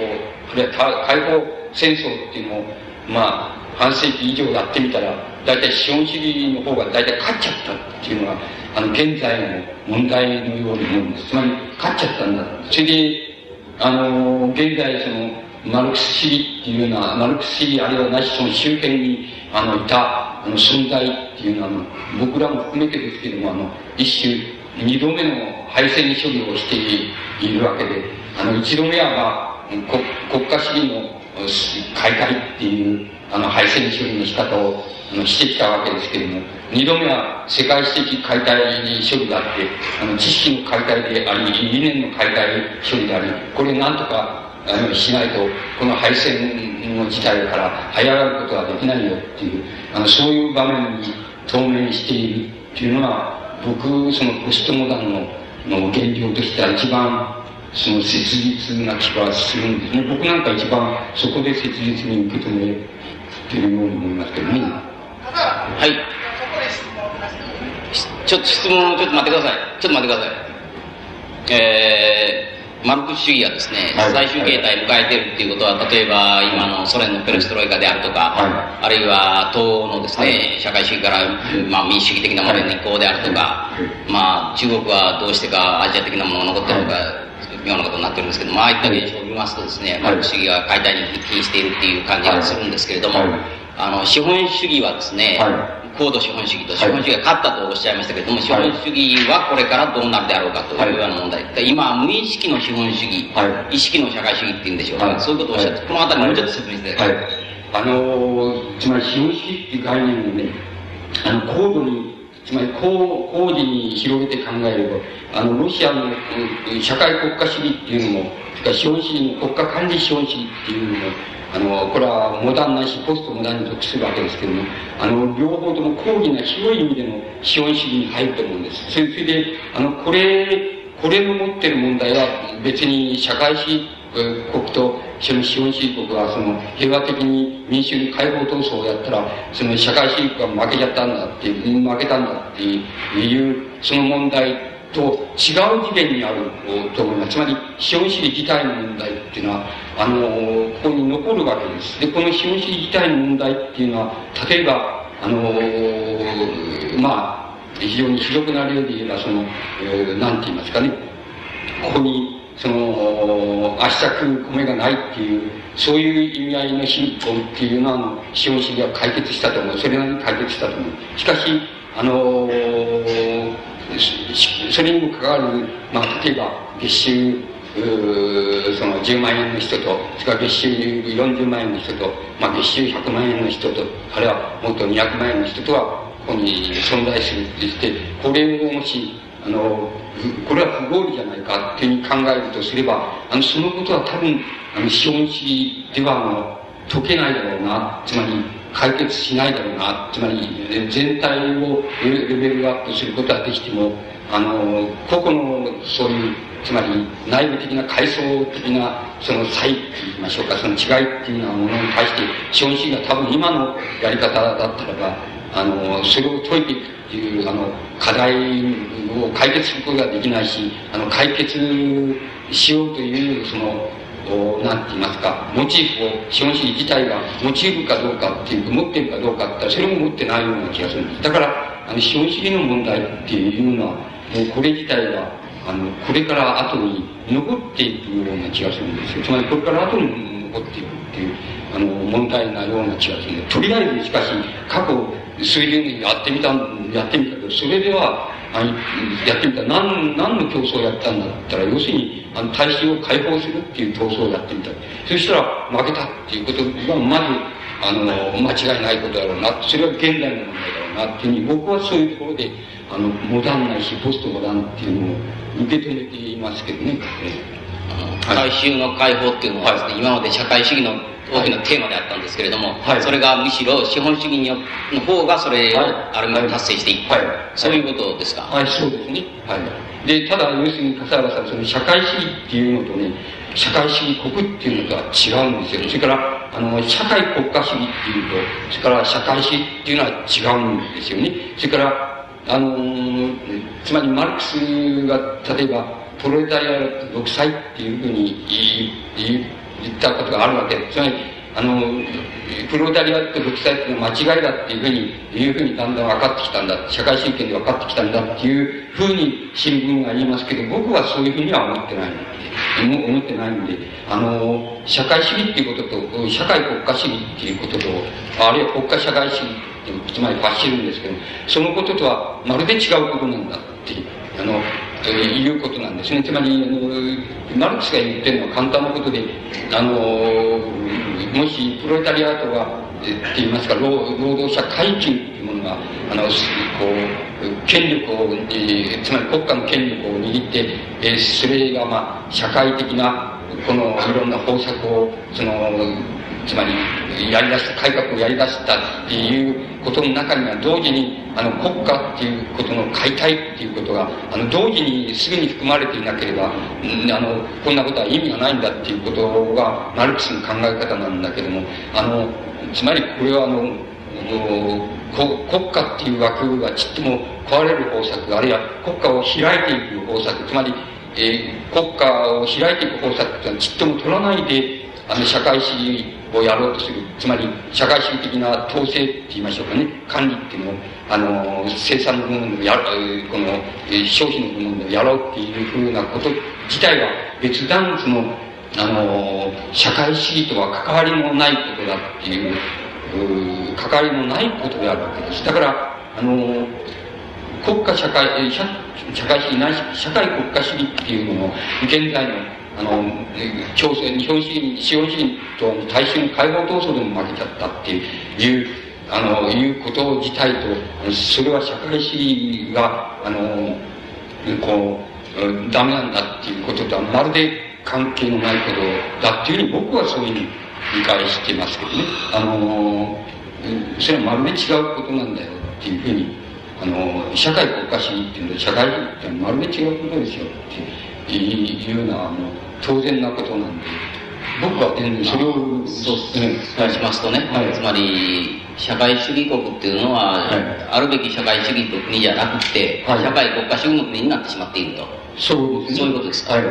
あるいは解放戦争っていうのを、まあ、半世紀以上やってみたら、大体資本主義の方が大体勝っちゃったっていうのが、あの、現在の問題のように思うんです。つまり、勝っちゃったんだ。それで、あの、現在その、マルクス主義っていうような、マルクス主義あるいはなしその周辺に、あの、いた、あの、存在っていうのは、あの、僕らも含めてですけども、あの、一種、二度目の敗戦処理をしているわけで、あの、一度目は、まあ、国家主義の解体っていう、あの、敗戦処理の仕方を、あの、してきたわけですけども、二度目は世界史的解体処理であって、あの、知識の解体であり、理念の解体処理であり、これなんとか、しないと、この敗戦の事態から這い上がることはできないよっていう、あの、そういう場面に透明しているっていうのが、僕、そのポストモダンのの現状としては一番、その切実な気がするんですね。僕なんか一番そこで切実に受け止めてるように思いますけどね。はい。ちょっと質問、ちょっと待ってください。ちょっと待ってください。えー、マルクス主義がですね、はい、最終形態を迎えているっていうことは、例えば今のソ連のペレストロイカであるとか、はい、あるいは東欧のですね、はい、社会主義から、まあ、民主主義的なものに移行であるとか、まあ、中国はどうしてかアジア的なものが残ってるのか、ようなことになってるんですけども、ああいった現象を見ますとですね、マルクス主義が解体に起因しているっていう感じがするんですけれども、あの、資本主義はですね、高度資本主義と資本主義が勝ったとおっしゃいましたけれども、資本主義はこれからどうなるであろうかというような問題。今、無意識の資本主義、意識の社会主義っていうんでしょうか、そういうことをおっしゃって、このあたりもうちょっと説明してだきます。あのつまり資本主義っていう概念をね、あの、高度に、つまり高、高次に広げて考えれば、あの、ロシアの、社会国家主義っていうのも、それから資本主義の国家管理資本主義っていうのも、あの、これはモダンなし、ポストモダンに属するわけですけども、あの、両方とも高義な広い意味での資本主義に入ると思うんです。それで、あの、これ、これの持ってる問題は別に社会主義国とその資本主義国はその平和的に民主に解放闘争をやったらその社会主義国が負けちゃったんだっていう負けたんだっていうその問題と違う次元にあると思います。つまり、資本主義自体の問題っていうのは、あの、ここに残るわけです。で、この資本主義自体の問題っていうのは、例えば、あの、まあ、非常に非俗な例で言えば、その、えー、なんて言いますかね、ここに、その、足先米がないっていう、そういう意味合いの貧困っていうのは、資本主義は解決したと思う。それなりに解決したと思う。しかし、あのそれにも関わる、まあ、例えば、月収、その10万円の人と、それから月収40万円の人と、まあ、月収100万円の人と、あるいはもっと200万円の人とは、ここに存在するってして、これをもし、あの、これは不合理じゃないかっていうふうに考えるとすれば、あの、そのことは多分、あの、資本主義では、あの、解けないだろうな、つまり、解決しないだろうな、つまり、全体をレベルアップすることはできても、あの、個々のそういう、つまり内部的な階層的なその差異って言いましょうか、その違いっていうようなものに対して、資本主義が多分今のやり方だったらば、あの、それを解いていくっていう、あの、課題を解決することができないし、あの、解決しようという、その、なんて言いますか、モチーフを、資本主義自体が持ち得るかどうかっていうか、持ってるかどうかってそれも持ってないような気がするんです。だから、あの、資本主義の問題っていうのは、もうこれ自体が、あの、これから後に残っていくような気がするんですよ。つまりこれから後に残っていくっていう、あの、問題なような気がするんで、とりあえずしかし、過去数十年やってみた、やってみたけど、それでは、あやってみた何、何の競争をやったんだったら、要するに、あの、大衆を解放するっていう闘争をやってみた。そしたら、負けたっていうことが、まず、あの、間違いないことだろうな。それは現代の問題だろうな、っていうふうに、僕はそういうところで、あの、モダンないし、ポストモダンっていうのを受け止めていますけどね。大衆の解放っていうのはですね、はい、今まで社会主義の大きなテーマであったんですけれども、はい、それがむしろ資本主義の方がそれをある意味達成していく、はい、そういうことですか？はい、そうですね。はい。で、ただ、要するに笠原さん、その社会主義っていうのとね、社会主義国っていうのとは違うんですよ。それから、あの、社会国家主義っていうと、それから社会主義っていうのは違うんですよね。それから、あのつまりマルクスが、例えば、プロレタリア独裁っていうふうに言ったことがあるわけ。つまり、あの、プロレタリアって独裁っていうのは間違いだっていうふうに、いうふうにだんだん分かってきたんだ。社会主義権で分かってきたんだっていうふうに新聞が言いますけど、僕はそういうふうには思ってない、思ってないんで、あの、社会主義っていうことと、社会国家主義っていうことと、あるいは国家社会主義って、つまりファッシズムですけど、そのこととはまるで違うことなんだっていう。あの、いうことなんですね。つまり、あの、マルクスが言ってるのは簡単なことで、あの、もしプロレタリアートが、って言いますか、労働者階級っていうものが、あの、こう、権力を、えー、つまり国家の権力を握って、えー、それが、まあ、社会的な、このいろんな方策を、その、つまり、やり出した、改革をやり出したっていうことの中には、同時に、あの、国家っていうことの解体っていうことが、あの、同時にすぐに含まれていなければ、あの、こんなことは意味がないんだっていうことが、マルクスの考え方なんだけども、あの、つまりこれはあの、国家っていう枠がちっとも壊れる方策、あるいは国家を開いていく方策、つまり、えー、国家を開いていく方策っていうのはちっとも取らないで、あの、社会主義をやろうとする。つまり、社会主義的な統制って言いましょうかね。管理っていうのを、あの、生産の部分でやる、この、消費の部分でやろうっていうふうなこと自体は別段、その、あの、社会主義とは関わりもないことだっていう関わりのないことであるわけです。だから、あの、国家社会、社社会主義ないし社会国家主義っていうのを、現在の、あの、共生、日本主義、資本主義と大衆の解放闘争でも負けちゃったっていう、あの、いうこと自体と、それは社会主義が、あの、こう、ダメなんだっていうこととはまるで関係のないことだっていうふうに僕はそういうふうに理解してますけどね。あの、それはまるで違うことなんだよっていうふうに、あの、社会国家主義っていうのは社会主義ってまるで違うことですよっていうような、あの、当然なことなんで、僕は全然それを、そうね、しますとね、はい、つまり、社会主義国っていうのは、はい、あるべき社会主義国じゃなくて、はい、社会国家主義国になってしまっていると。そうですね。そういうことですか？はい。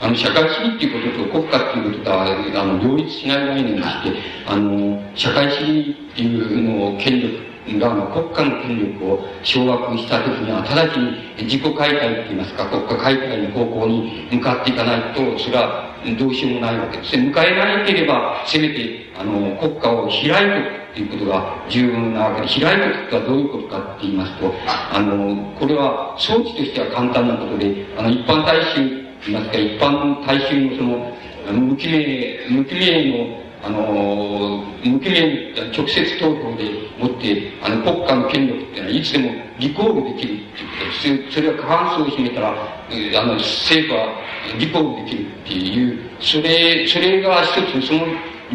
あの、社会主義っていうことと国家っていうこととは、あの、両立しない概念でして、あの、社会主義っていうのを権力がの国家の権力を掌握した時には、直ちに自己解体って言いますか、国家解体の方向に向かっていかないと、それはどうしようもないわけです。向かえなければ、せめて、あの、国家を開くっていうことが重要なわけで、開くとはどういうことかって言いますと、あの、これは装置としては簡単なことで、あの、一般大衆、言いますか、一般大衆のその、無記名、無記名のあの、無期限、直接投票でもって、あの、国家の権力っていうのは、いつでもリコールできるっていうことです。それは過半数を占めたら、あの、政府はリコールできるっていう、それ、それが一つ、その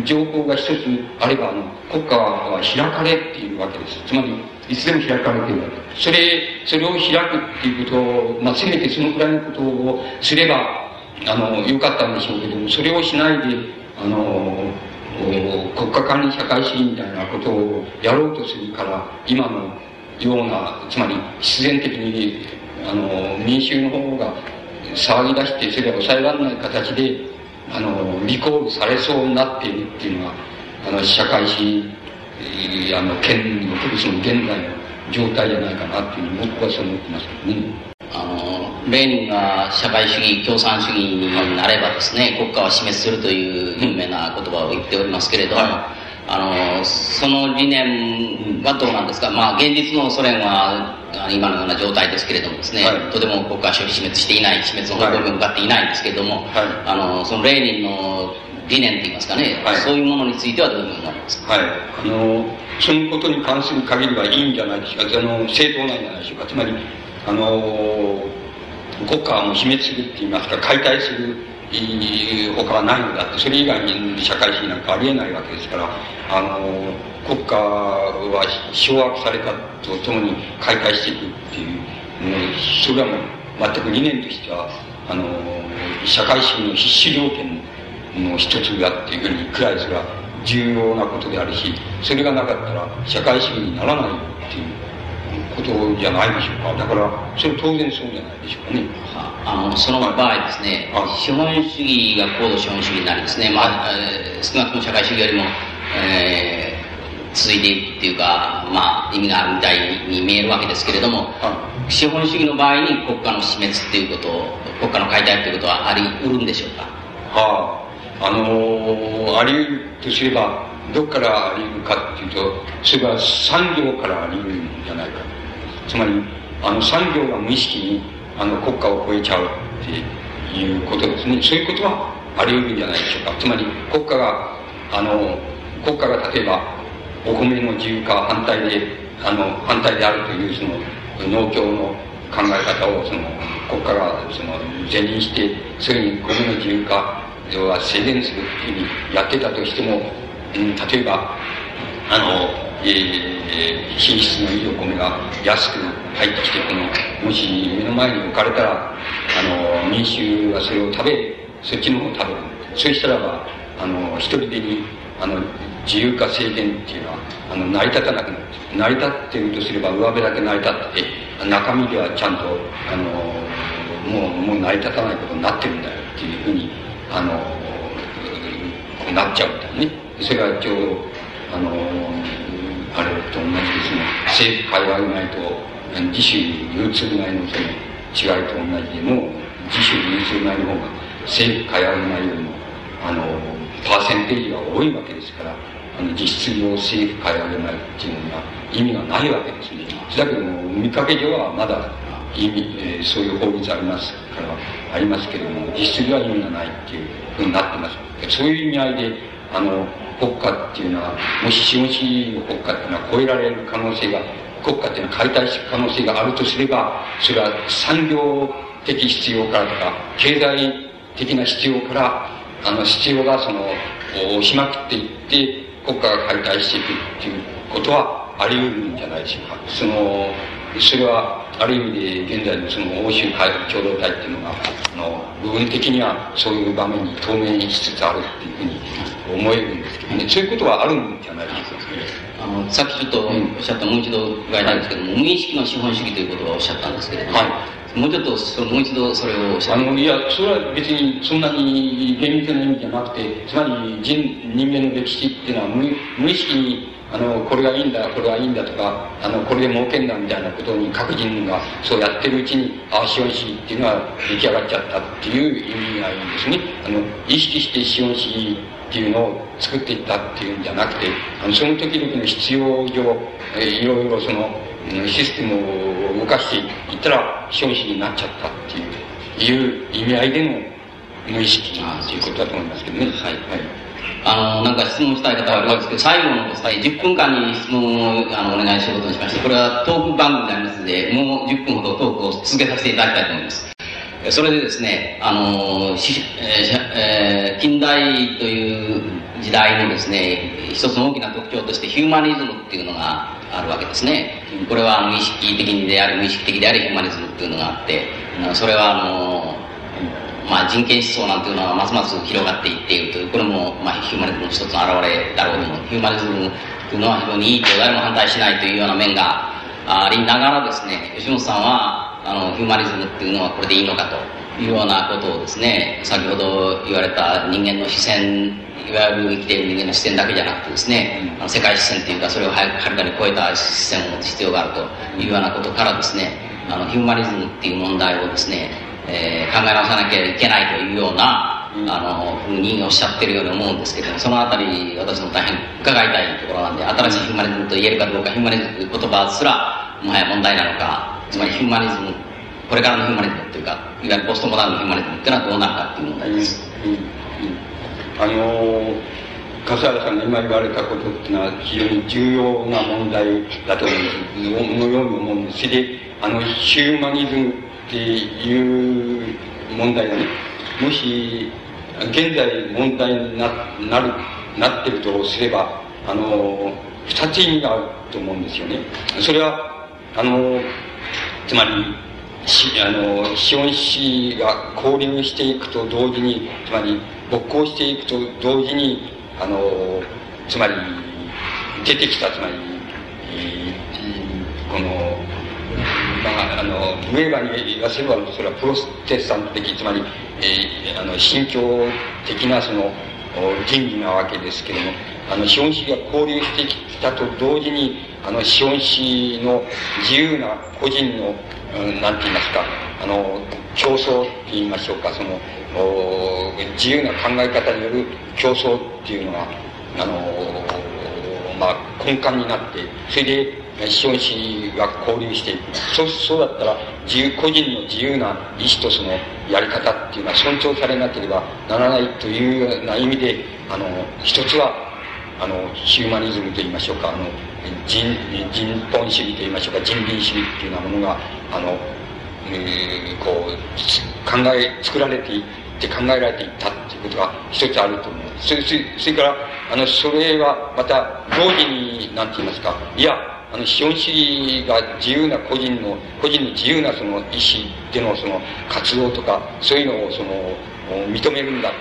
情報が一つあれば、あの、国家は開かれっていうわけです。つまり、いつでも開かれているわけそれ、それを開くっていうことを、まあ、せめてそのくらいのことをすれば、あの、よかったんでしょうけども、それをしないで、あの、国家管理社会主義みたいなことをやろうとするから、今のような、つまり必然的に、あの、民衆の方が騒ぎ出して、それは抑えられない形で、あの、リコールされそうになっているっていうのは、あの、社会主義、あの、権利のその現在の状態じゃないかなっていうふうに僕はそう思ってますけどね。あの、レーニンが社会主義、共産主義になればですね、国家は死滅するという有名な言葉を言っておりますけれども、はい、あの、その理念はどうなんですか？まあ、現実のソ連は、今のような状態ですけれどもですね、はい、とても国家は死滅していない、死滅の方向に向かっていないんですけれども、はい、あの、そのレーニンの理念といいますかね、そういうものについてはどういうふうに思われますか？はい。あの、そのことに関する限りはいいんじゃないでしょうか。あの、正当なんじゃないでしょうか。つまり、あの国家はもう死滅するって言いますか解体する他はないのだってそれ以外に社会主義なんかありえないわけですからあの国家は掌握されたとともに解体していくっていうもうそれはもう全く理念としてはあの社会主義の必死条件の一つだっていうふうにくらいそれは重要なことであるしそれがなかったら社会主義にならないっていうことじゃないでしょうか。だから、それ当然そうじゃないでしょうかね。あの、その場合ですね、資本主義が高度資本主義になりですね、まあ、えー、少なくとも社会主義よりも、えー、続いていくっていうか、まあ、意味があるみたいに見えるわけですけれども、資本主義の場合に国家の死滅っていうこと、国家の解体っていうことはあり得るんでしょうか？はあ、あのー、あり得るとすれば、どこからあり得るかっていうと、それは産業からあり得るんじゃないか。つまり、あの産業が無意識にあの国家を超えちゃうっていうことですね。そういうことはあり得るんじゃないでしょうか。つまり国家が、あの、国家が例えばお米の自由化反対で、あの、反対であるというその農協の考え方をその国家がその是認して、それに米の自由化要は制限するっていうふうにやってたとしても、うん、例えば、あの、えー、品質のいいお米が安く入ってきて、この、もし目の前に置かれたら、あの、民衆はそれを食べ、そっちの方を食べる。そうしたらば、あの、一人でに、あの、自由化制限っていうのは、あの、成り立たなくなる。成り立っているとすれば、上辺だけ成り立ってて、中身ではちゃんと、あの、もう、もう成り立たないことになってるんだよっていうふうに、あの、なっちゃうんだよね。それはちょうど、あの、あれと同じですね政府界隈内と自主に流通内のその違いと同じでも自主流通内の方が政府界隈内よりもあのパーセンテージが多いわけですからあの実質上政府変えられないっていうのは意味がないわけですね。だけども、見かけ上はまだ意味、えー、そういう法律ありますから、ありますけれども、実質では意味がないっていうふうになってます。そういう意味合いで、あの、国家っていうのは、もし資本主義の国家っていうのは超えられる可能性が、国家っていうのは解体していく可能性があるとすれば、それは産業的必要からとか、経済的な必要から、あの、必要がその、押しまくっていって、国家が解体していくっていうことはあり得るんじゃないでしょうか。その、それは、ある意味で現在のその欧州共同体っていうのが、あの、部分的にはそういう場面に当面しつつあるっていうふうに思えるんですけどね、そういうことはあるんじゃないですか？あのさっきちょっとおっしゃった、もう一度伺いたいんですけども、無意識の資本主義ということをおっしゃったんですけれども、はい。もうちょっとそもう一度それをおっしゃあのいやそれは別にそんなに厳密な意味じゃなくてつまり人人間の歴史っていうのは無無意識にあのこれがいいんだこれはいいんだとかあのこれで儲けんだみたいなことに各人がそうやってるうちにああ資本主義っていうのは出来上がっちゃったっていう意味がいいんですねあの意識して資本主義っていうのを作っていったっていうんじゃなくてあのその時々の必要上いろいろそのシステムを動かしていったら資本主義になっちゃったっていういう意味合いでの無意識ということだと思いますけどね。はい。はいあの、なんか質問したい方はあるんですけど、最後の際、10分間に質問をあのお願いすることにしまして、これはトーク番組になりますので、もう10分ほどトークを続けさせていただきたいと思います。それでですね、あの、えー、近代という時代のですね、一つの大きな特徴としてヒューマニズムっていうのがあるわけですね。これはあの意識的にであり、無意識的であり、ヒューマニズムっていうのがあって、それはあの、まあ、人権思想なんていうのはますます広がっていっているという、これも、まあ、ヒューマニズムの一つの表れだろうと思う。ヒューマニズムというのは非常にいいと誰も反対しないというような面がありながらですね、吉本さんは、あの、ヒューマニズムっていうのはこれでいいのかというようなことをですね、先ほど言われた人間の視線いわゆる生きている人間の視点だけじゃなくてですね、あの世界視線というかそれをはるかに超えた視線を持つ必要があるというようなことからですねあのヒューマニズムっていう問題をですね、えー、考え直さなきゃいけないというような、あのふうにおっしゃってるように思うんですけどそのあたり私も大変伺いたいところなんで新しいヒューマニズムと言えるかどうかヒューマニズムという言葉すらもはや問題なのかつまりヒューマニズムこれからのヒューマニズムっていうかいわゆるポストモダンのヒューマニズムっていうのはどうなるかっていう問題です。うん。うん。あの笠原さんが今言われたことっていうのは非常に重要な問題だと思うように思うんです。で、あの、ヒューマニズムっていう問題がね、もし、現在問題にななる、なってるとすれば、あの、二つ意味があると思うんですよね。それは、あの、つまり、あの、資本主義が交流していくと同時に、つまり、勃興していくと同時に、あの、つまり、出てきた、つまり、この、まあ、あの、ウェーバーに言わせれば、それはプロテスタント的、つまり、えー、あの、信教的な、その、人義なわけですけども、あの、資本主義が交流してきたと同時に、あの、資本主義の自由な個人の、うん、なんて言いますか、あの、競争って言いましょうか、その、お自由な考え方による競争っていうのが、あのまあ、根幹になって、それで資本主義が交流していく。そうそうだったら、自由、個人の自由な意思とそのやり方っていうのは尊重されなければならないというような意味で、あの、一つは、あの、ヒューマニズムと言いましょうか、あの、人、人本主義と言いましょうか、人民主義っていうようなものが、あの、えー、こう、考え、作られていって考えられていったっていうことが一つあると思う。それ、それから、あの、それはまた同時に、なんて言いますか、いや、あの、資本主義が自由な個人の、個人の自由なその意思でのその活動とか、そういうのをその、認めるんだ。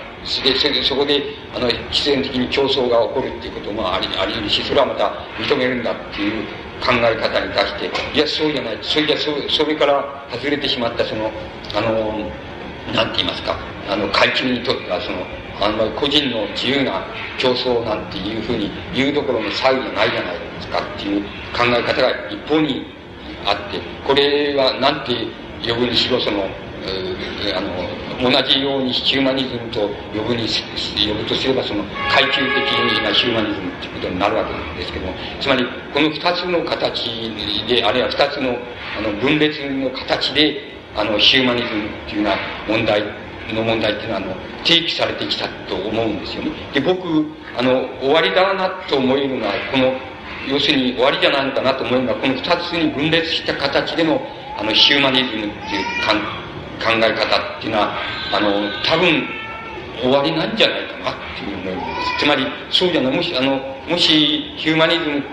で、それで、そこで、あの、必然的に競争が起こるっていうこともあり、あり得るし、それはまた認めるんだっていう考え方に対して、いや、そうじゃない。それじゃ、そそれから外れてしまった、その、あの、なんて言いますか、あの、階級にとっては、その、あの、個人の自由な競争なんていうふうに言うところの差異じゃないじゃないか？っていう考え方が一方にあって、これはなんて呼ぶにしろ、その、あの、同じようにヒューマニズムと呼ぶに、呼ぶとすれば、その、階級的なヒューマニズムっていうことになるわけですけども、つまり、この二つの形で、あるいは二つの、あの、分裂の形で、あの、ヒューマニズムっていうような問題の問題っていうのは、あの、提起されてきたと思うんですよね。で、僕、あの、終わりだなと思えるのは、この、要するに終わりじゃないのかなと思うのは、この二つに分裂した形での、あの、ヒューマニズムっていう考え方っていうのは、あの、多分、終わりなんじゃないかなっていう思います。つまり、そうじゃない、もし、あの、もし、ヒューマニズム、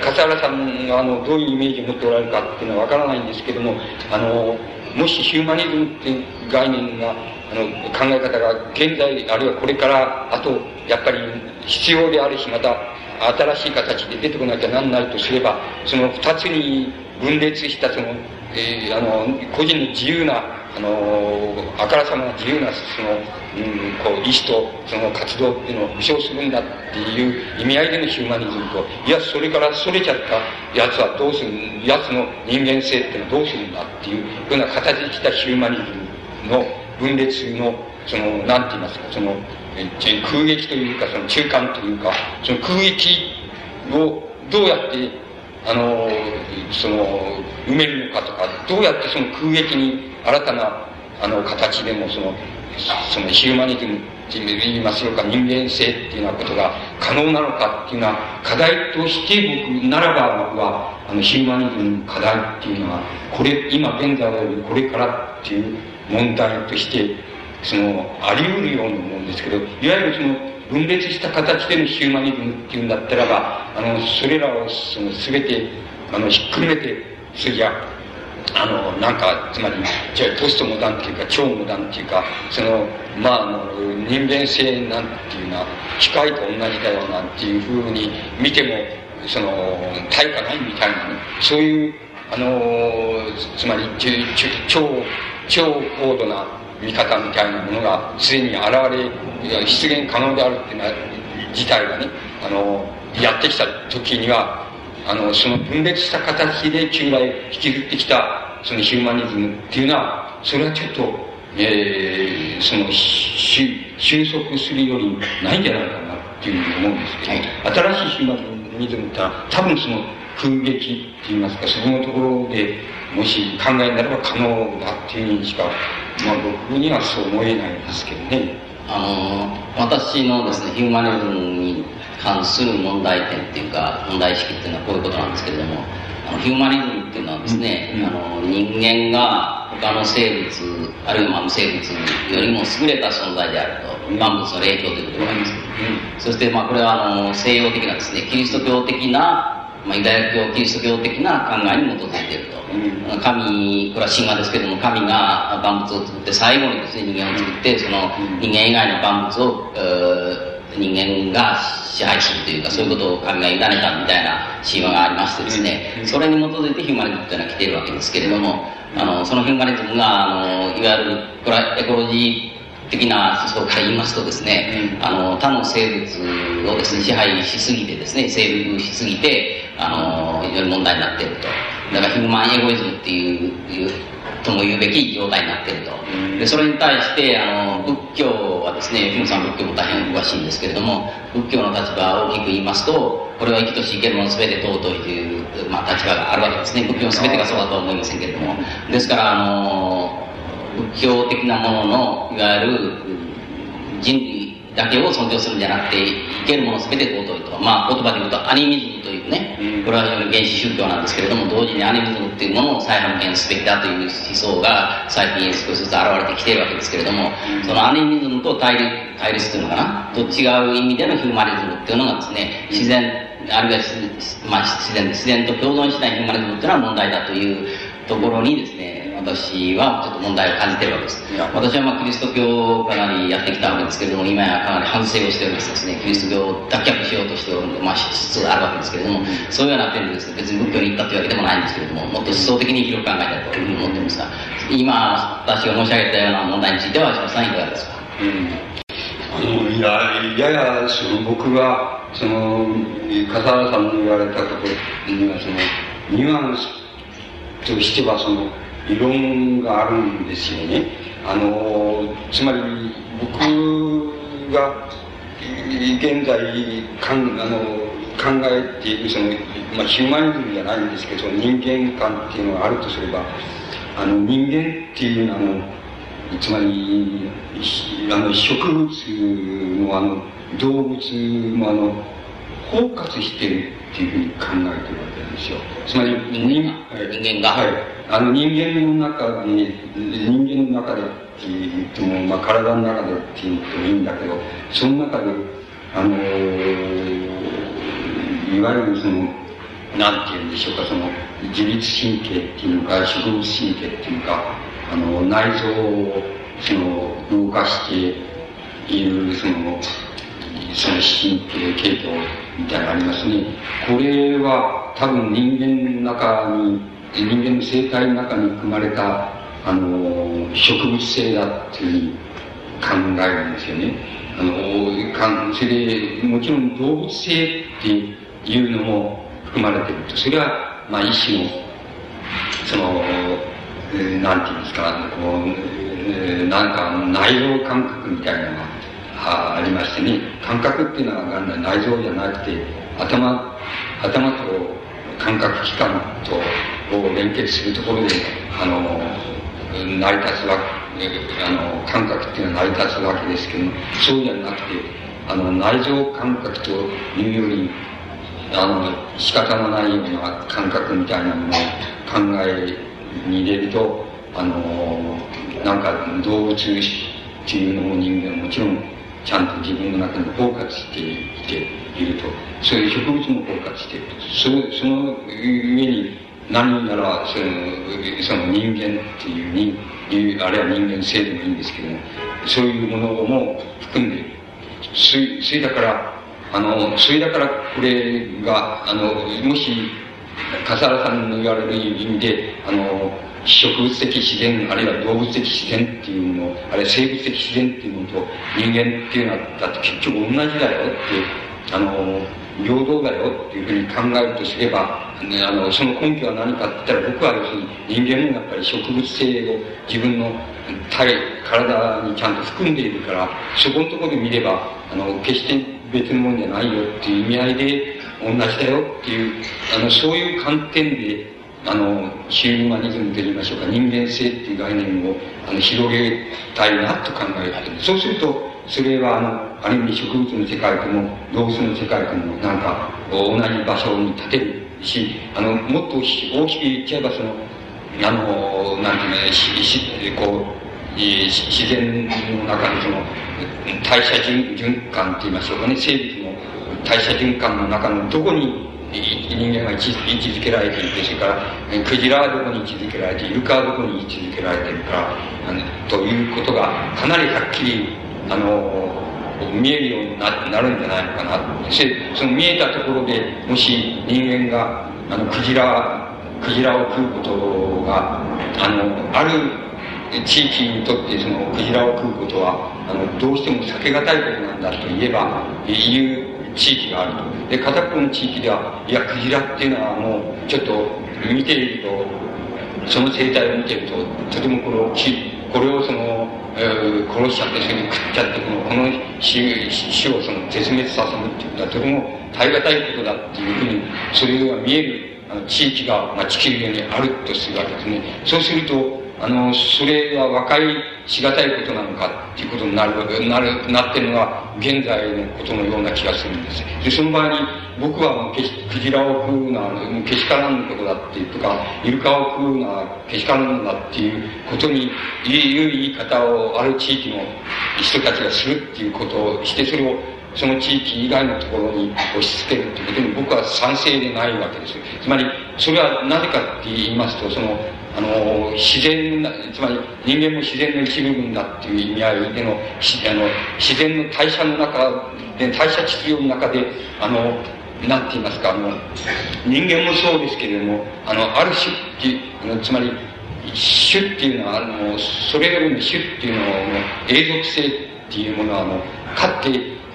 笠原さんが、あの、どういうイメージを持っておられるかっていうのはわからないんですけども、あの、もしヒューマニズムっていう概念が、あの、考え方が現在、あるいはこれから、あと、やっぱり必要であるし、また、新しい形で出てこなきゃなんないとすれば、その二つに分裂したその、えー、あの、個人の自由な、あの、あからさまな自由な、その、うん、こう、意志とその活動っていうのを保障するんだっていう意味合いでのヒューマニズムと、いや、それからそれちゃったやつはどうする、やつの人間性っていうのはどうするんだっていうような形でしたヒューマニズムの分裂の、その、なんて言いますか、その、空撃というか、その中間というか、その空撃をどうやって、あの、その、埋めるのかとか、どうやってその空撃に新たな、あの、形でもその、そのヒューマニズムって言いますか、人間性っていうようなことが可能なのかっていうのは、課題として僕ならば僕は、あの、ヒューマニズムの課題っていうのは、これ、今現在よりこれからっていう問題として、その、あり得るように思うんですけど、いわゆるその、分裂した形でのヒューマニズムっていうんだったらば、あの、それらを、その、すべて、あの、ひっくるめて、それじゃ、あの、なんか、つまり、じゃポストモダンっていうか、超モダンっていうか、その、まあ、あの、人間性なんていうのは、機械と同じだよなんていうふうに見ても、その、対価ないみたいなね、そういう、あの、つまり、超、超高度な見方みたいなものがすでに現れ、出現可能であるっていうのは、自体がね、あの、やってきた時には、あの、その分裂した形で旧来引きずってきた、そのヒューマニズムっていうのは、それはちょっと、えー、その、収束するよりないんじゃないかなっていうふうに思うんですけど、はい、新しいヒューマニズムってのは、多分その空撃って言いますか、そのところで、もし考えになれば可能だっていうにしか、まあ僕にはそう思えないんですけどね。あの、私のですね、ヒューマニズムに関する問題点っていうか、問題意識っていうのはこういうことなんですけれども、あのヒューマニズムっていうのはですね、うん、あの人間が他の生物、あるいは無生物よりも優れた存在であると、万物の霊長ということでございますけど、うん、そしてまあこれはあの西洋的なですね、キリスト教的なまあ、ユダヤ教、キリスト教的な考えに基づいていると。うん、神、これは神話ですけども、神が万物を作って、最後にですね、人間を作って、その人間以外の万物を、人間が支配するというか、そういうことを神が委ねたみたいな神話がありましてですね、それに基づいてヒューマニズムというのは来ているわけですけれども、あの、そのヒューマニズムが、あの、いわゆる、これはエコロジー的な思想から言いますとですね、あの、他の生物をですね、支配しすぎてですね、征服しすぎて、あの、非常に問題になっていると。だからヒューマンエゴイズムっていう、とも言うべき状態になっていると。で、それに対して、あの、仏教はですね、キムさん仏教も大変詳しいんですけれども、仏教の立場を大きく言いますと、これは生きとし生けるもの全て尊いという、まあ、立場があるわけですね。仏教の全てがそうだとは思いませんけれども。ですから、あの、仏教的なものの、いわゆる人類だけを尊重するんじゃなくて、生けるもの全て尊いと。まあ言葉で言うとアニミズムというね、これは非常に原始宗教なんですけれども、同時にアニミズムっていうものを再発見すべきだという思想が最近少しずつ現れてきているわけですけれども、そのアニミズムと対立、対立というのかな、と違う意味でのヒューマニズムっていうのがですね、自然、あるいは、まあ、自然、自然と共存しないヒューマニズムっていうのは問題だというところにですね、私はちょっと問題を感じてるわけです。私はまあキリスト教をかなりやってきたわけですけれども、今やかなり反省をしておりますですね、キリスト教を脱却しようとしておるので、まあ、しつつあるわけですけれども、そういうような点でですね、別に仏教に行ったというわけでもないんですけれども、もっと思想的に広く考えたいというふうに思っていますが、今、私が申し上げたような問題については、石さんいかがですか？うんあのいや、やや、その、僕は、その、笠原さんの言われたところには、その、ニュアンスとしては、その、異論があるんですよね。あの、つまり僕が現在かんあの考えているその、まあ、ヒューマニズムじゃないんですけど人間観っていうのがあるとすればあの人間っていうのはあのつまりあの植物のあの動物もあの包括してるっていうふうに考えてるわけなんですよ。つまり人人間が、はい、あの人間の中に人間の中でって言っても、まあ、体の中でって言ってもいいんだけどその中であのいわゆるそのなんて言うんでしょうかその自律神経っていうのか植物神経っていうかあの内臓をその動かしているそのその神経系統みたいなのがありますね。これは多分人間の中に、人間の生態の中に含まれた、あの、植物性だっていうふうに考えるんですよね。あの、かそれで、もちろん動物性っていうのも含まれてると。それは、まあ一種の、その、え、なんて言うんですか、こう、え、なんか内臓感覚みたいなのがあありましてね、感覚っていうのは内臓じゃなくて、頭、頭と感覚器官とを連結するところで、あの、成り立つわけ、あの、感覚っていうのは成り立つわけですけど、そうじゃなくて、あの、内臓感覚というより、あの、仕方のないような感覚みたいなものを考えに入れると、あの、なんか動物っていうのも人間はもちろんちゃんと自分の中に包括していていると。そういう植物も包括していると。そその上に何ならそのその人間っていうにあるいは人間性でもいいんですけどもそういうものも含んでいるそれだからあのそれだからこれがあのもし笠原さんの言われる意味であの植物的自然、あるいは動物的自然っていうもの、あるいは生物的自然っていうものと人間っていうのは、だって結局同じだよって、あの、平等だよっていうふうに考えるとすれば、ね、あの、その根拠は何かって言ったら、僕は要するに人間もやっぱり植物性を自分の体、体にちゃんと含んでいるから、そこのところで見れば、あの、決して別のものじゃないよっていう意味合いで同じだよっていう、あの、そういう観点であの、ヒューマニズムといいましょうか、人間性っていう概念をあの広げたいなと考えている。そうすると、それはあの、ある意味植物の世界とも動物の世界ともなんか同じ場所に立てるし、あの、もっと大きく言っちゃえばその、あの、なんていうのね、し、し、こう、自然の中にその、代謝循環って言いましょうかね、生物の代謝循環の中のどこに人間が位置づけられていて、それから、クジラはどこに位置づけられて、イルカはどこに位置づけられているか、あのということがかなりはっきり、あの、見えるようになるんじゃないのかな。その見えたところで、もし人間が、あの、クジラ、クジラを食うことが、あの、ある地域にとってそのクジラを食うことは、あの、どうしても避けがたいことなんだと言えば、言う地域があると。で、片っぽの地域では、いや、クジラっていうのはもう、ちょっと見ていると、その生態を見てると、とてもこのこれをその、えー、殺しちゃって、それに食っちゃって、この、この死をその絶滅させるっていうことは、とても耐え難いことだっていうふうに、それが見えるあの地域が、まあ、地球上にあるとするわけですね。そうすると、あの、それは和解しがたいことなのかっていうことになる、なる、なってるのが現在のことのような気がするんです。で、その場合に僕はもうクジラを食うのは、もうけしからんことだっていうとか、イルカを食うのはけしからんだっていうことにいう言い方をある地域の人たちがするっていうことをして、それをその地域以外のところに押し付けるっていうことに僕は賛成でないわけです。つまり、それはなぜかって言いますと、その、あの、自然な、つまり人間も自然の一部分だっていう意味合いでの、あの、自然の代謝の中で、代謝地球の中で、あの、なんて言いますか、あの、人間もそうですけれども、あの、ある種、つまり、種っていうのは、あの、それよりも種っていうのは、永続性っていうものは、あの、かって、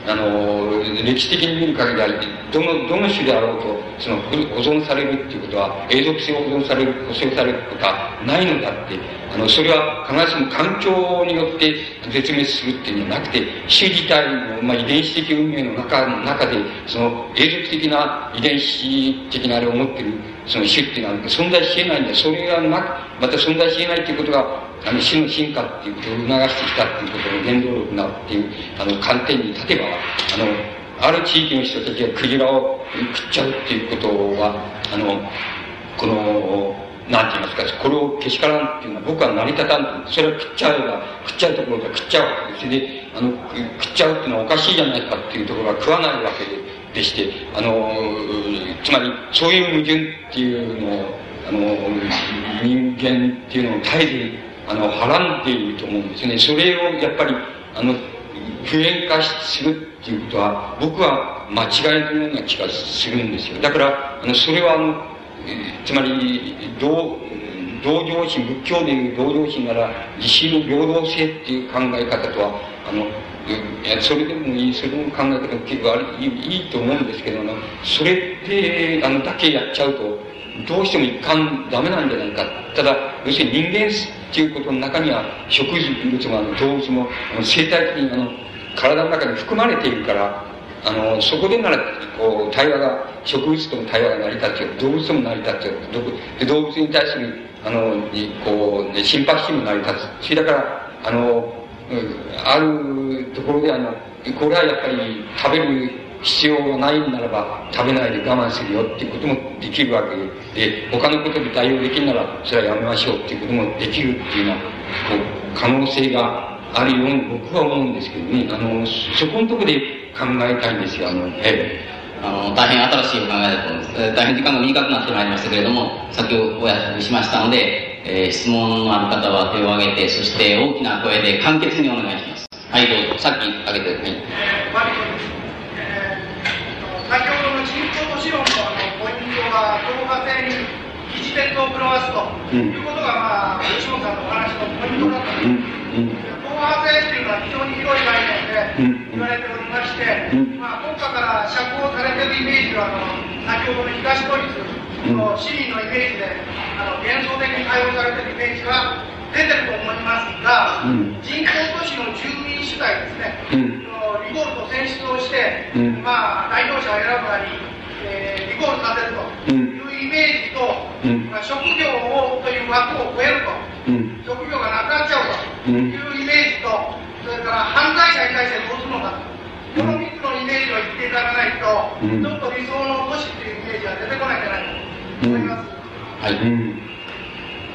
あの、歴史的に見る限りは、どの、どの種であろうと、その、保存されるっていうことは、永続性を保存される、保証されることはないのだって、あの、それは必ずしも環境によって絶滅するっていうんじゃなくて、種自体の、まあ、遺伝子的運命の中、中で、その、永続的な遺伝子的なあれを持ってる、その種っていうのは存在し得ないんだ。それがなく、また存在し得ないっていうことが、あの、種の進化っていうことを促してきたっていうことの原動力なっていう、あの、観点に立てば、あの、ある地域の人たちがクジラを食っちゃうっていうことは、あの、この、なんて言いますか、これをけしからんっていうのは僕は成り立たんそれは食っちゃえば、食っちゃうところで食っちゃうです。それで、あの、食っちゃうっていうのはおかしいじゃないかっていうところは食わないわけで、でして、あの、つまり、そういう矛盾っていうのを、あの、人間っていうのを絶えず、あの、はらんでいると思うんですね。それをやっぱり、あの、普遍化するっていうことは、僕は間違いのような気がするんですよ。だから、あの、それはあの、つまり、同、同情心、仏教でいう同情心なら、自身の平等性っていう考え方とは、あの、それでもいい、それの考え方も結構いいいいと思うんですけど、あの、それで、あの、だけやっちゃうと、どうしても一貫ダメなんじゃないか。ただ、要するに人間っていうことの中には、植物もあの動物も、あの生態的にあの、体の中に含まれているから、あの、そこでなら、こう、対話が、植物との対話が成り立つよ。動物とも成り立つよ。で動物に対する、あの、こう、ね心拍心も成り立つ。それだから、あの、あるところであの、これはやっぱり食べる必要がないならば食べないで我慢するよっていうこともできるわけで、他のことで対応できるならそれはやめましょうっていうこともできるっていうような、こう、可能性があるように僕は思うんですけどね、あの、そこのところで考えたいんですよ、あの、ええ。あの、大変新しいお考えだと思います。大変時間が短くなってまいりましたけれども、先ほどお休みしましたので、えー、質問のある方は手を挙げて、そして大きな声で簡潔にお願いします。はい、どうぞ。さっき挙げて、はい。えー、先ほどの人工都市論ののポイントは、動画性に基地鉄を狂わすと、いうことが、まあ、吉本さん。のお話のポイントだと思います。統合性っていうのは非常に広い概念で言われておりまして、まあ、国家から釈放されてるイメージは、あの先ほどの東ドイツの市民のイメージで、あの幻想的に対応されてるイメージが出てると思いますが、人口都市の住民主体ですね、リコールと選出をして、まあ、代表者を選ぶなり、えー、リコールさせるというイメージと、まあ、職業をという枠を超えると。職業がなくなっちゃうというイメージと、それから犯罪者に対してどうするのかと。この3つのイメージを言っていただかないと、ちょっと理想の都市っていうイメージは出てこないんじゃないかと思います。はい。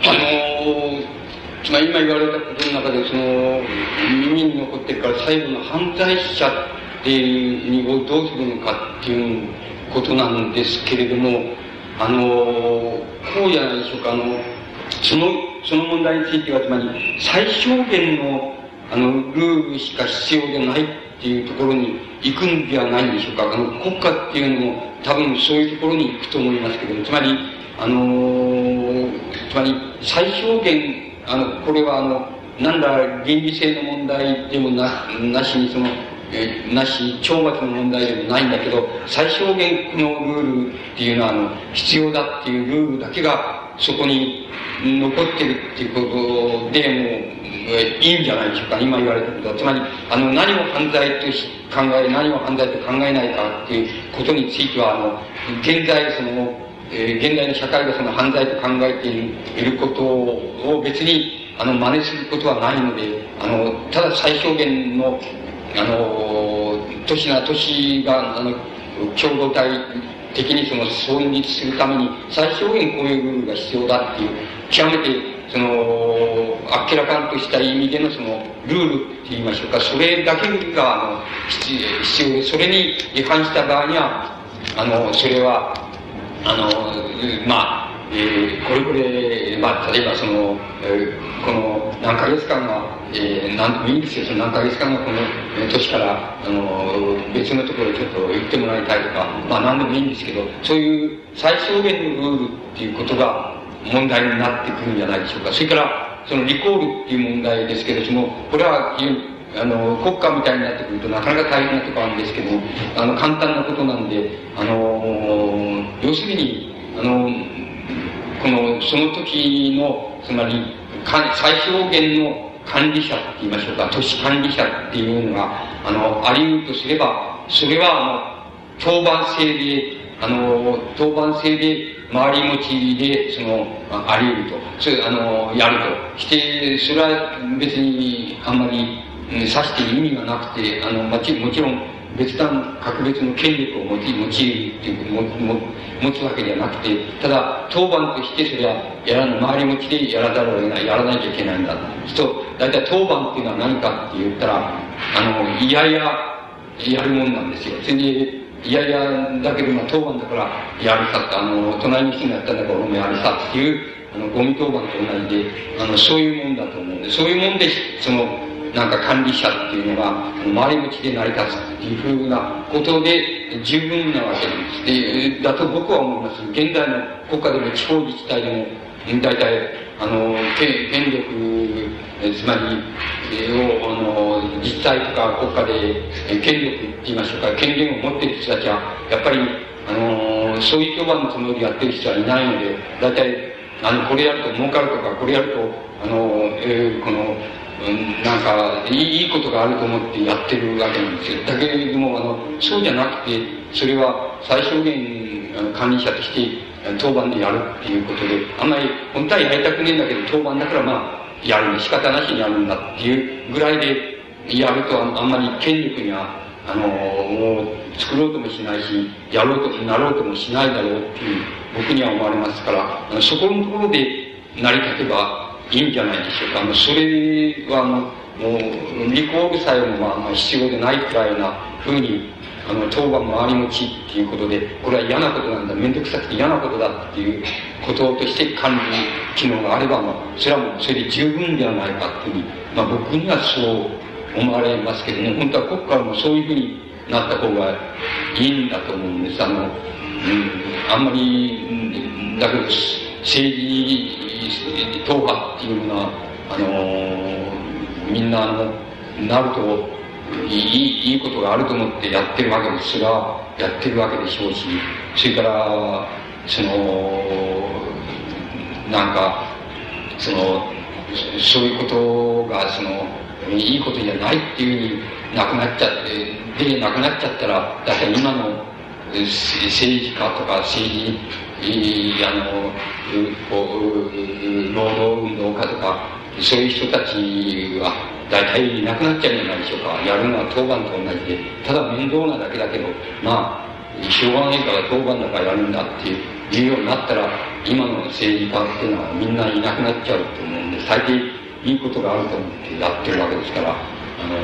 あのーつまり今言われたことの中で、その、耳に残ってるから最後の犯罪者っていうにをどうするのかっていうことなんですけれども、あの、こうじゃないでしょうか、あの、その、その問題については、つまり、最小限の、あの、ルールしか必要でないっていうところに行くんではないでしょうか。あの、国家っていうのも、多分そういうところに行くと思いますけども、つまり、あの、つまり、最小限、あの、これはあの、なんだ、原理性の問題でもな、なしに、その、え、なし、懲罰の問題でもないんだけど、最小限のルールっていうのは、あの、必要だっていうルールだけが、そこに残ってるっていうことでもう、いいんじゃないでしょうか。今言われたことは。つまり、あの、何を犯罪と考え、何を犯罪と考えないかっていうことについては、あの、現在、その、えー、現代の社会がその犯罪と考えていることを別に、あの、真似することはないので、あの、ただ最小限の、あの、都市な都市が、あの、共同体的にその存立するために最小限こういうルールが必要だっていう極めてそのあっけらかんとした意味でのそのルールって言いましょうかそれだけがあの必要でそれに違反した場合にはあのそれはあのまあえー、これこれ、まあ、例えばその、えー、この何ヶ月間が、えー、何でもいいんですよ、その何ヶ月間がこの年から、あの、別のところにちょっと行ってもらいたいとか、まあ何でもいいんですけど、そういう最小限のルールっていうことが問題になってくるんじゃないでしょうか。それから、そのリコールっていう問題ですけれども、これはあの、国家みたいになってくるとなかなか大変なとこあるんですけど、あの、簡単なことなんで、あの、要するに、あの、この、その時の、つまり、最小限の管理者って言いましょうか、都市管理者っていうのが、あの、あり得るとすれば、それは、あの、当番制で、あの、当番制で、回り持ちで、その、あり得ると。それ、あの、やると。して、それは別に、あんまり、指して意味がなくて、あの、もちろん、別段、格別の権力を持ち、持ちっていうもも持つわけではなくて、ただ、当番としてそれは、やらない、回り持ちでやらざるを得ない、やらなきゃいけないんだ。と、大体当番っていうのは何かって言ったら、あの、いやいや、やるもんなんですよ。それで、いやいや、だけど、当番だから、やるさって、あの、隣の人がやったんだから、俺もやるさっていう、あの、ゴミ当番と同じで、あの、そういうもんだと思うんで、そういうもんで、その、なんか管理者っていうのが、回り道で成り立つっていうふうなことで十分なわけなんです。で、だと僕は思います。現代の国家でも地方自治体でも、大体、あの、権力、つまり、を、あの、自治体とか国家で権力って言いましょうか、権限を持っている人たちは、やっぱり、あの、そういう評判のつもりでやってる人はいないので、大体、あの、これやると儲かるとか、これやると、あの、えー、この、なんかいい、ことがあると思ってやってるわけなんですよ。だけれども、あの、そうじゃなくて、それは最小限、管理者として、当番でやるっていうことで、あんまり、本当はやりたくねえんだけど、当番だからまあ、やる仕方なしにやるんだっていうぐらいで、やるとあんまり権力には、あの、もう作ろうともしないし、やろうとなろうともしないだろうっていう、僕には思われますから、そこのところで成り立てば、いいんじゃないでしょうか。あの、それは、あの、もう、リコールさえも、まあ、まあ、必要でないくらいな風に、あの、当番回り持ちっていうことで、これは嫌なことなんだ、めんどくさくて嫌なことだっていうこととして管理機能があれば、まあ、それはもう、それで十分ではないかっていうふうに、まあ、僕にはそう思われます。けどね、本当は国家もそういうふうになった方がいいんだと思うんです。あの、うん、あんまり、だけど、政治党派っていうのは、あのー、みんなあの、なると、いい、いいことがあると思ってやってるわけです。それはやってるわけでしょうし、それから、その、なんか、その、そういうことが、その、いいことじゃないっていうふうになくなっちゃって、で、なくなっちゃったら、だから今の政治家とか政治あの、労働運動家とか、そういう人たちは大体いなくなっちゃうんじゃないでしょうか。やるのは当番と同じで、ただ面倒なだけだけど、まあ、しょうがないから当番だからやるんだっていうようになったら、今の政治家っていうのはみんないなくなっちゃうと思うんで、最低いいことがあると思ってやってるわけですから、あの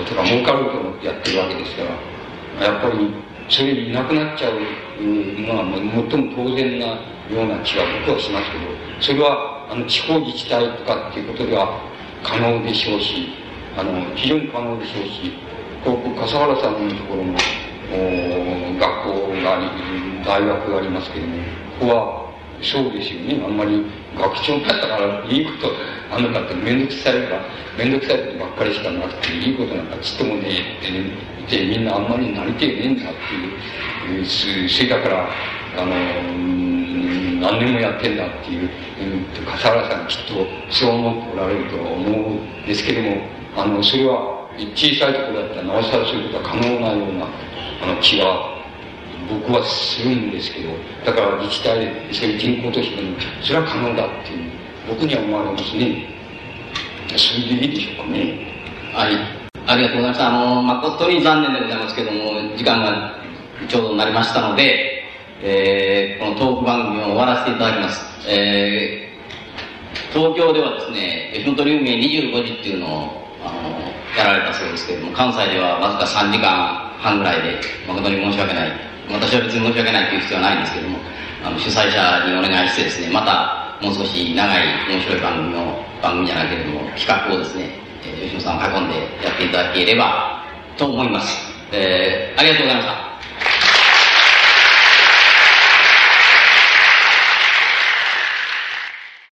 ー、とか儲かると思ってやってるわけですから、やっぱりそれいなくなっちゃうのは、最も当然なような気は僕はしますけど、それは、あの、地方自治体とかっていうことでは可能でしょうし、あの、非常に可能でしょうし、こう、笠原さんのところの、学校があり、大学がありますけども、ここは、そうですよね。あんまり学長だったからいいことあんのかってめんどくさいから、めんどくさいことばっかりしかなくて、いいことなんかちっともねえってね、てみんなあんまりなりてえねえんだっていう、それだから、あの、何年もやってんだっていう、笠原さんきっとそう思っておられると思うんですけども、あの、それは小さいところだったらなおさらそういうことが可能なような、あの、気が僕はするんですけど、だから自治体、そういう人口都市でも、それは可能だっていう、僕には思われますね。それでいいでしょうかね。はい。ありがとうございました。あの、誠に残念でございますけども、時間がちょうどなりましたので、えー、このトーク番組を終わらせていただきます。えー、東京ではですね、吉本流明25時っていうのを、あの、やられたそうですけども、関西ではわずか3時間半ぐらいで、誠に申し訳ない。私は別に申し訳ないという必要はないんですけども、あの主催者にお願いしてですね、またもう少し長い面白い番組の、番組じゃないけれども、企画をですね、えー、吉野さんを囲んでやっていただければと思います。えー、ありがとうございました。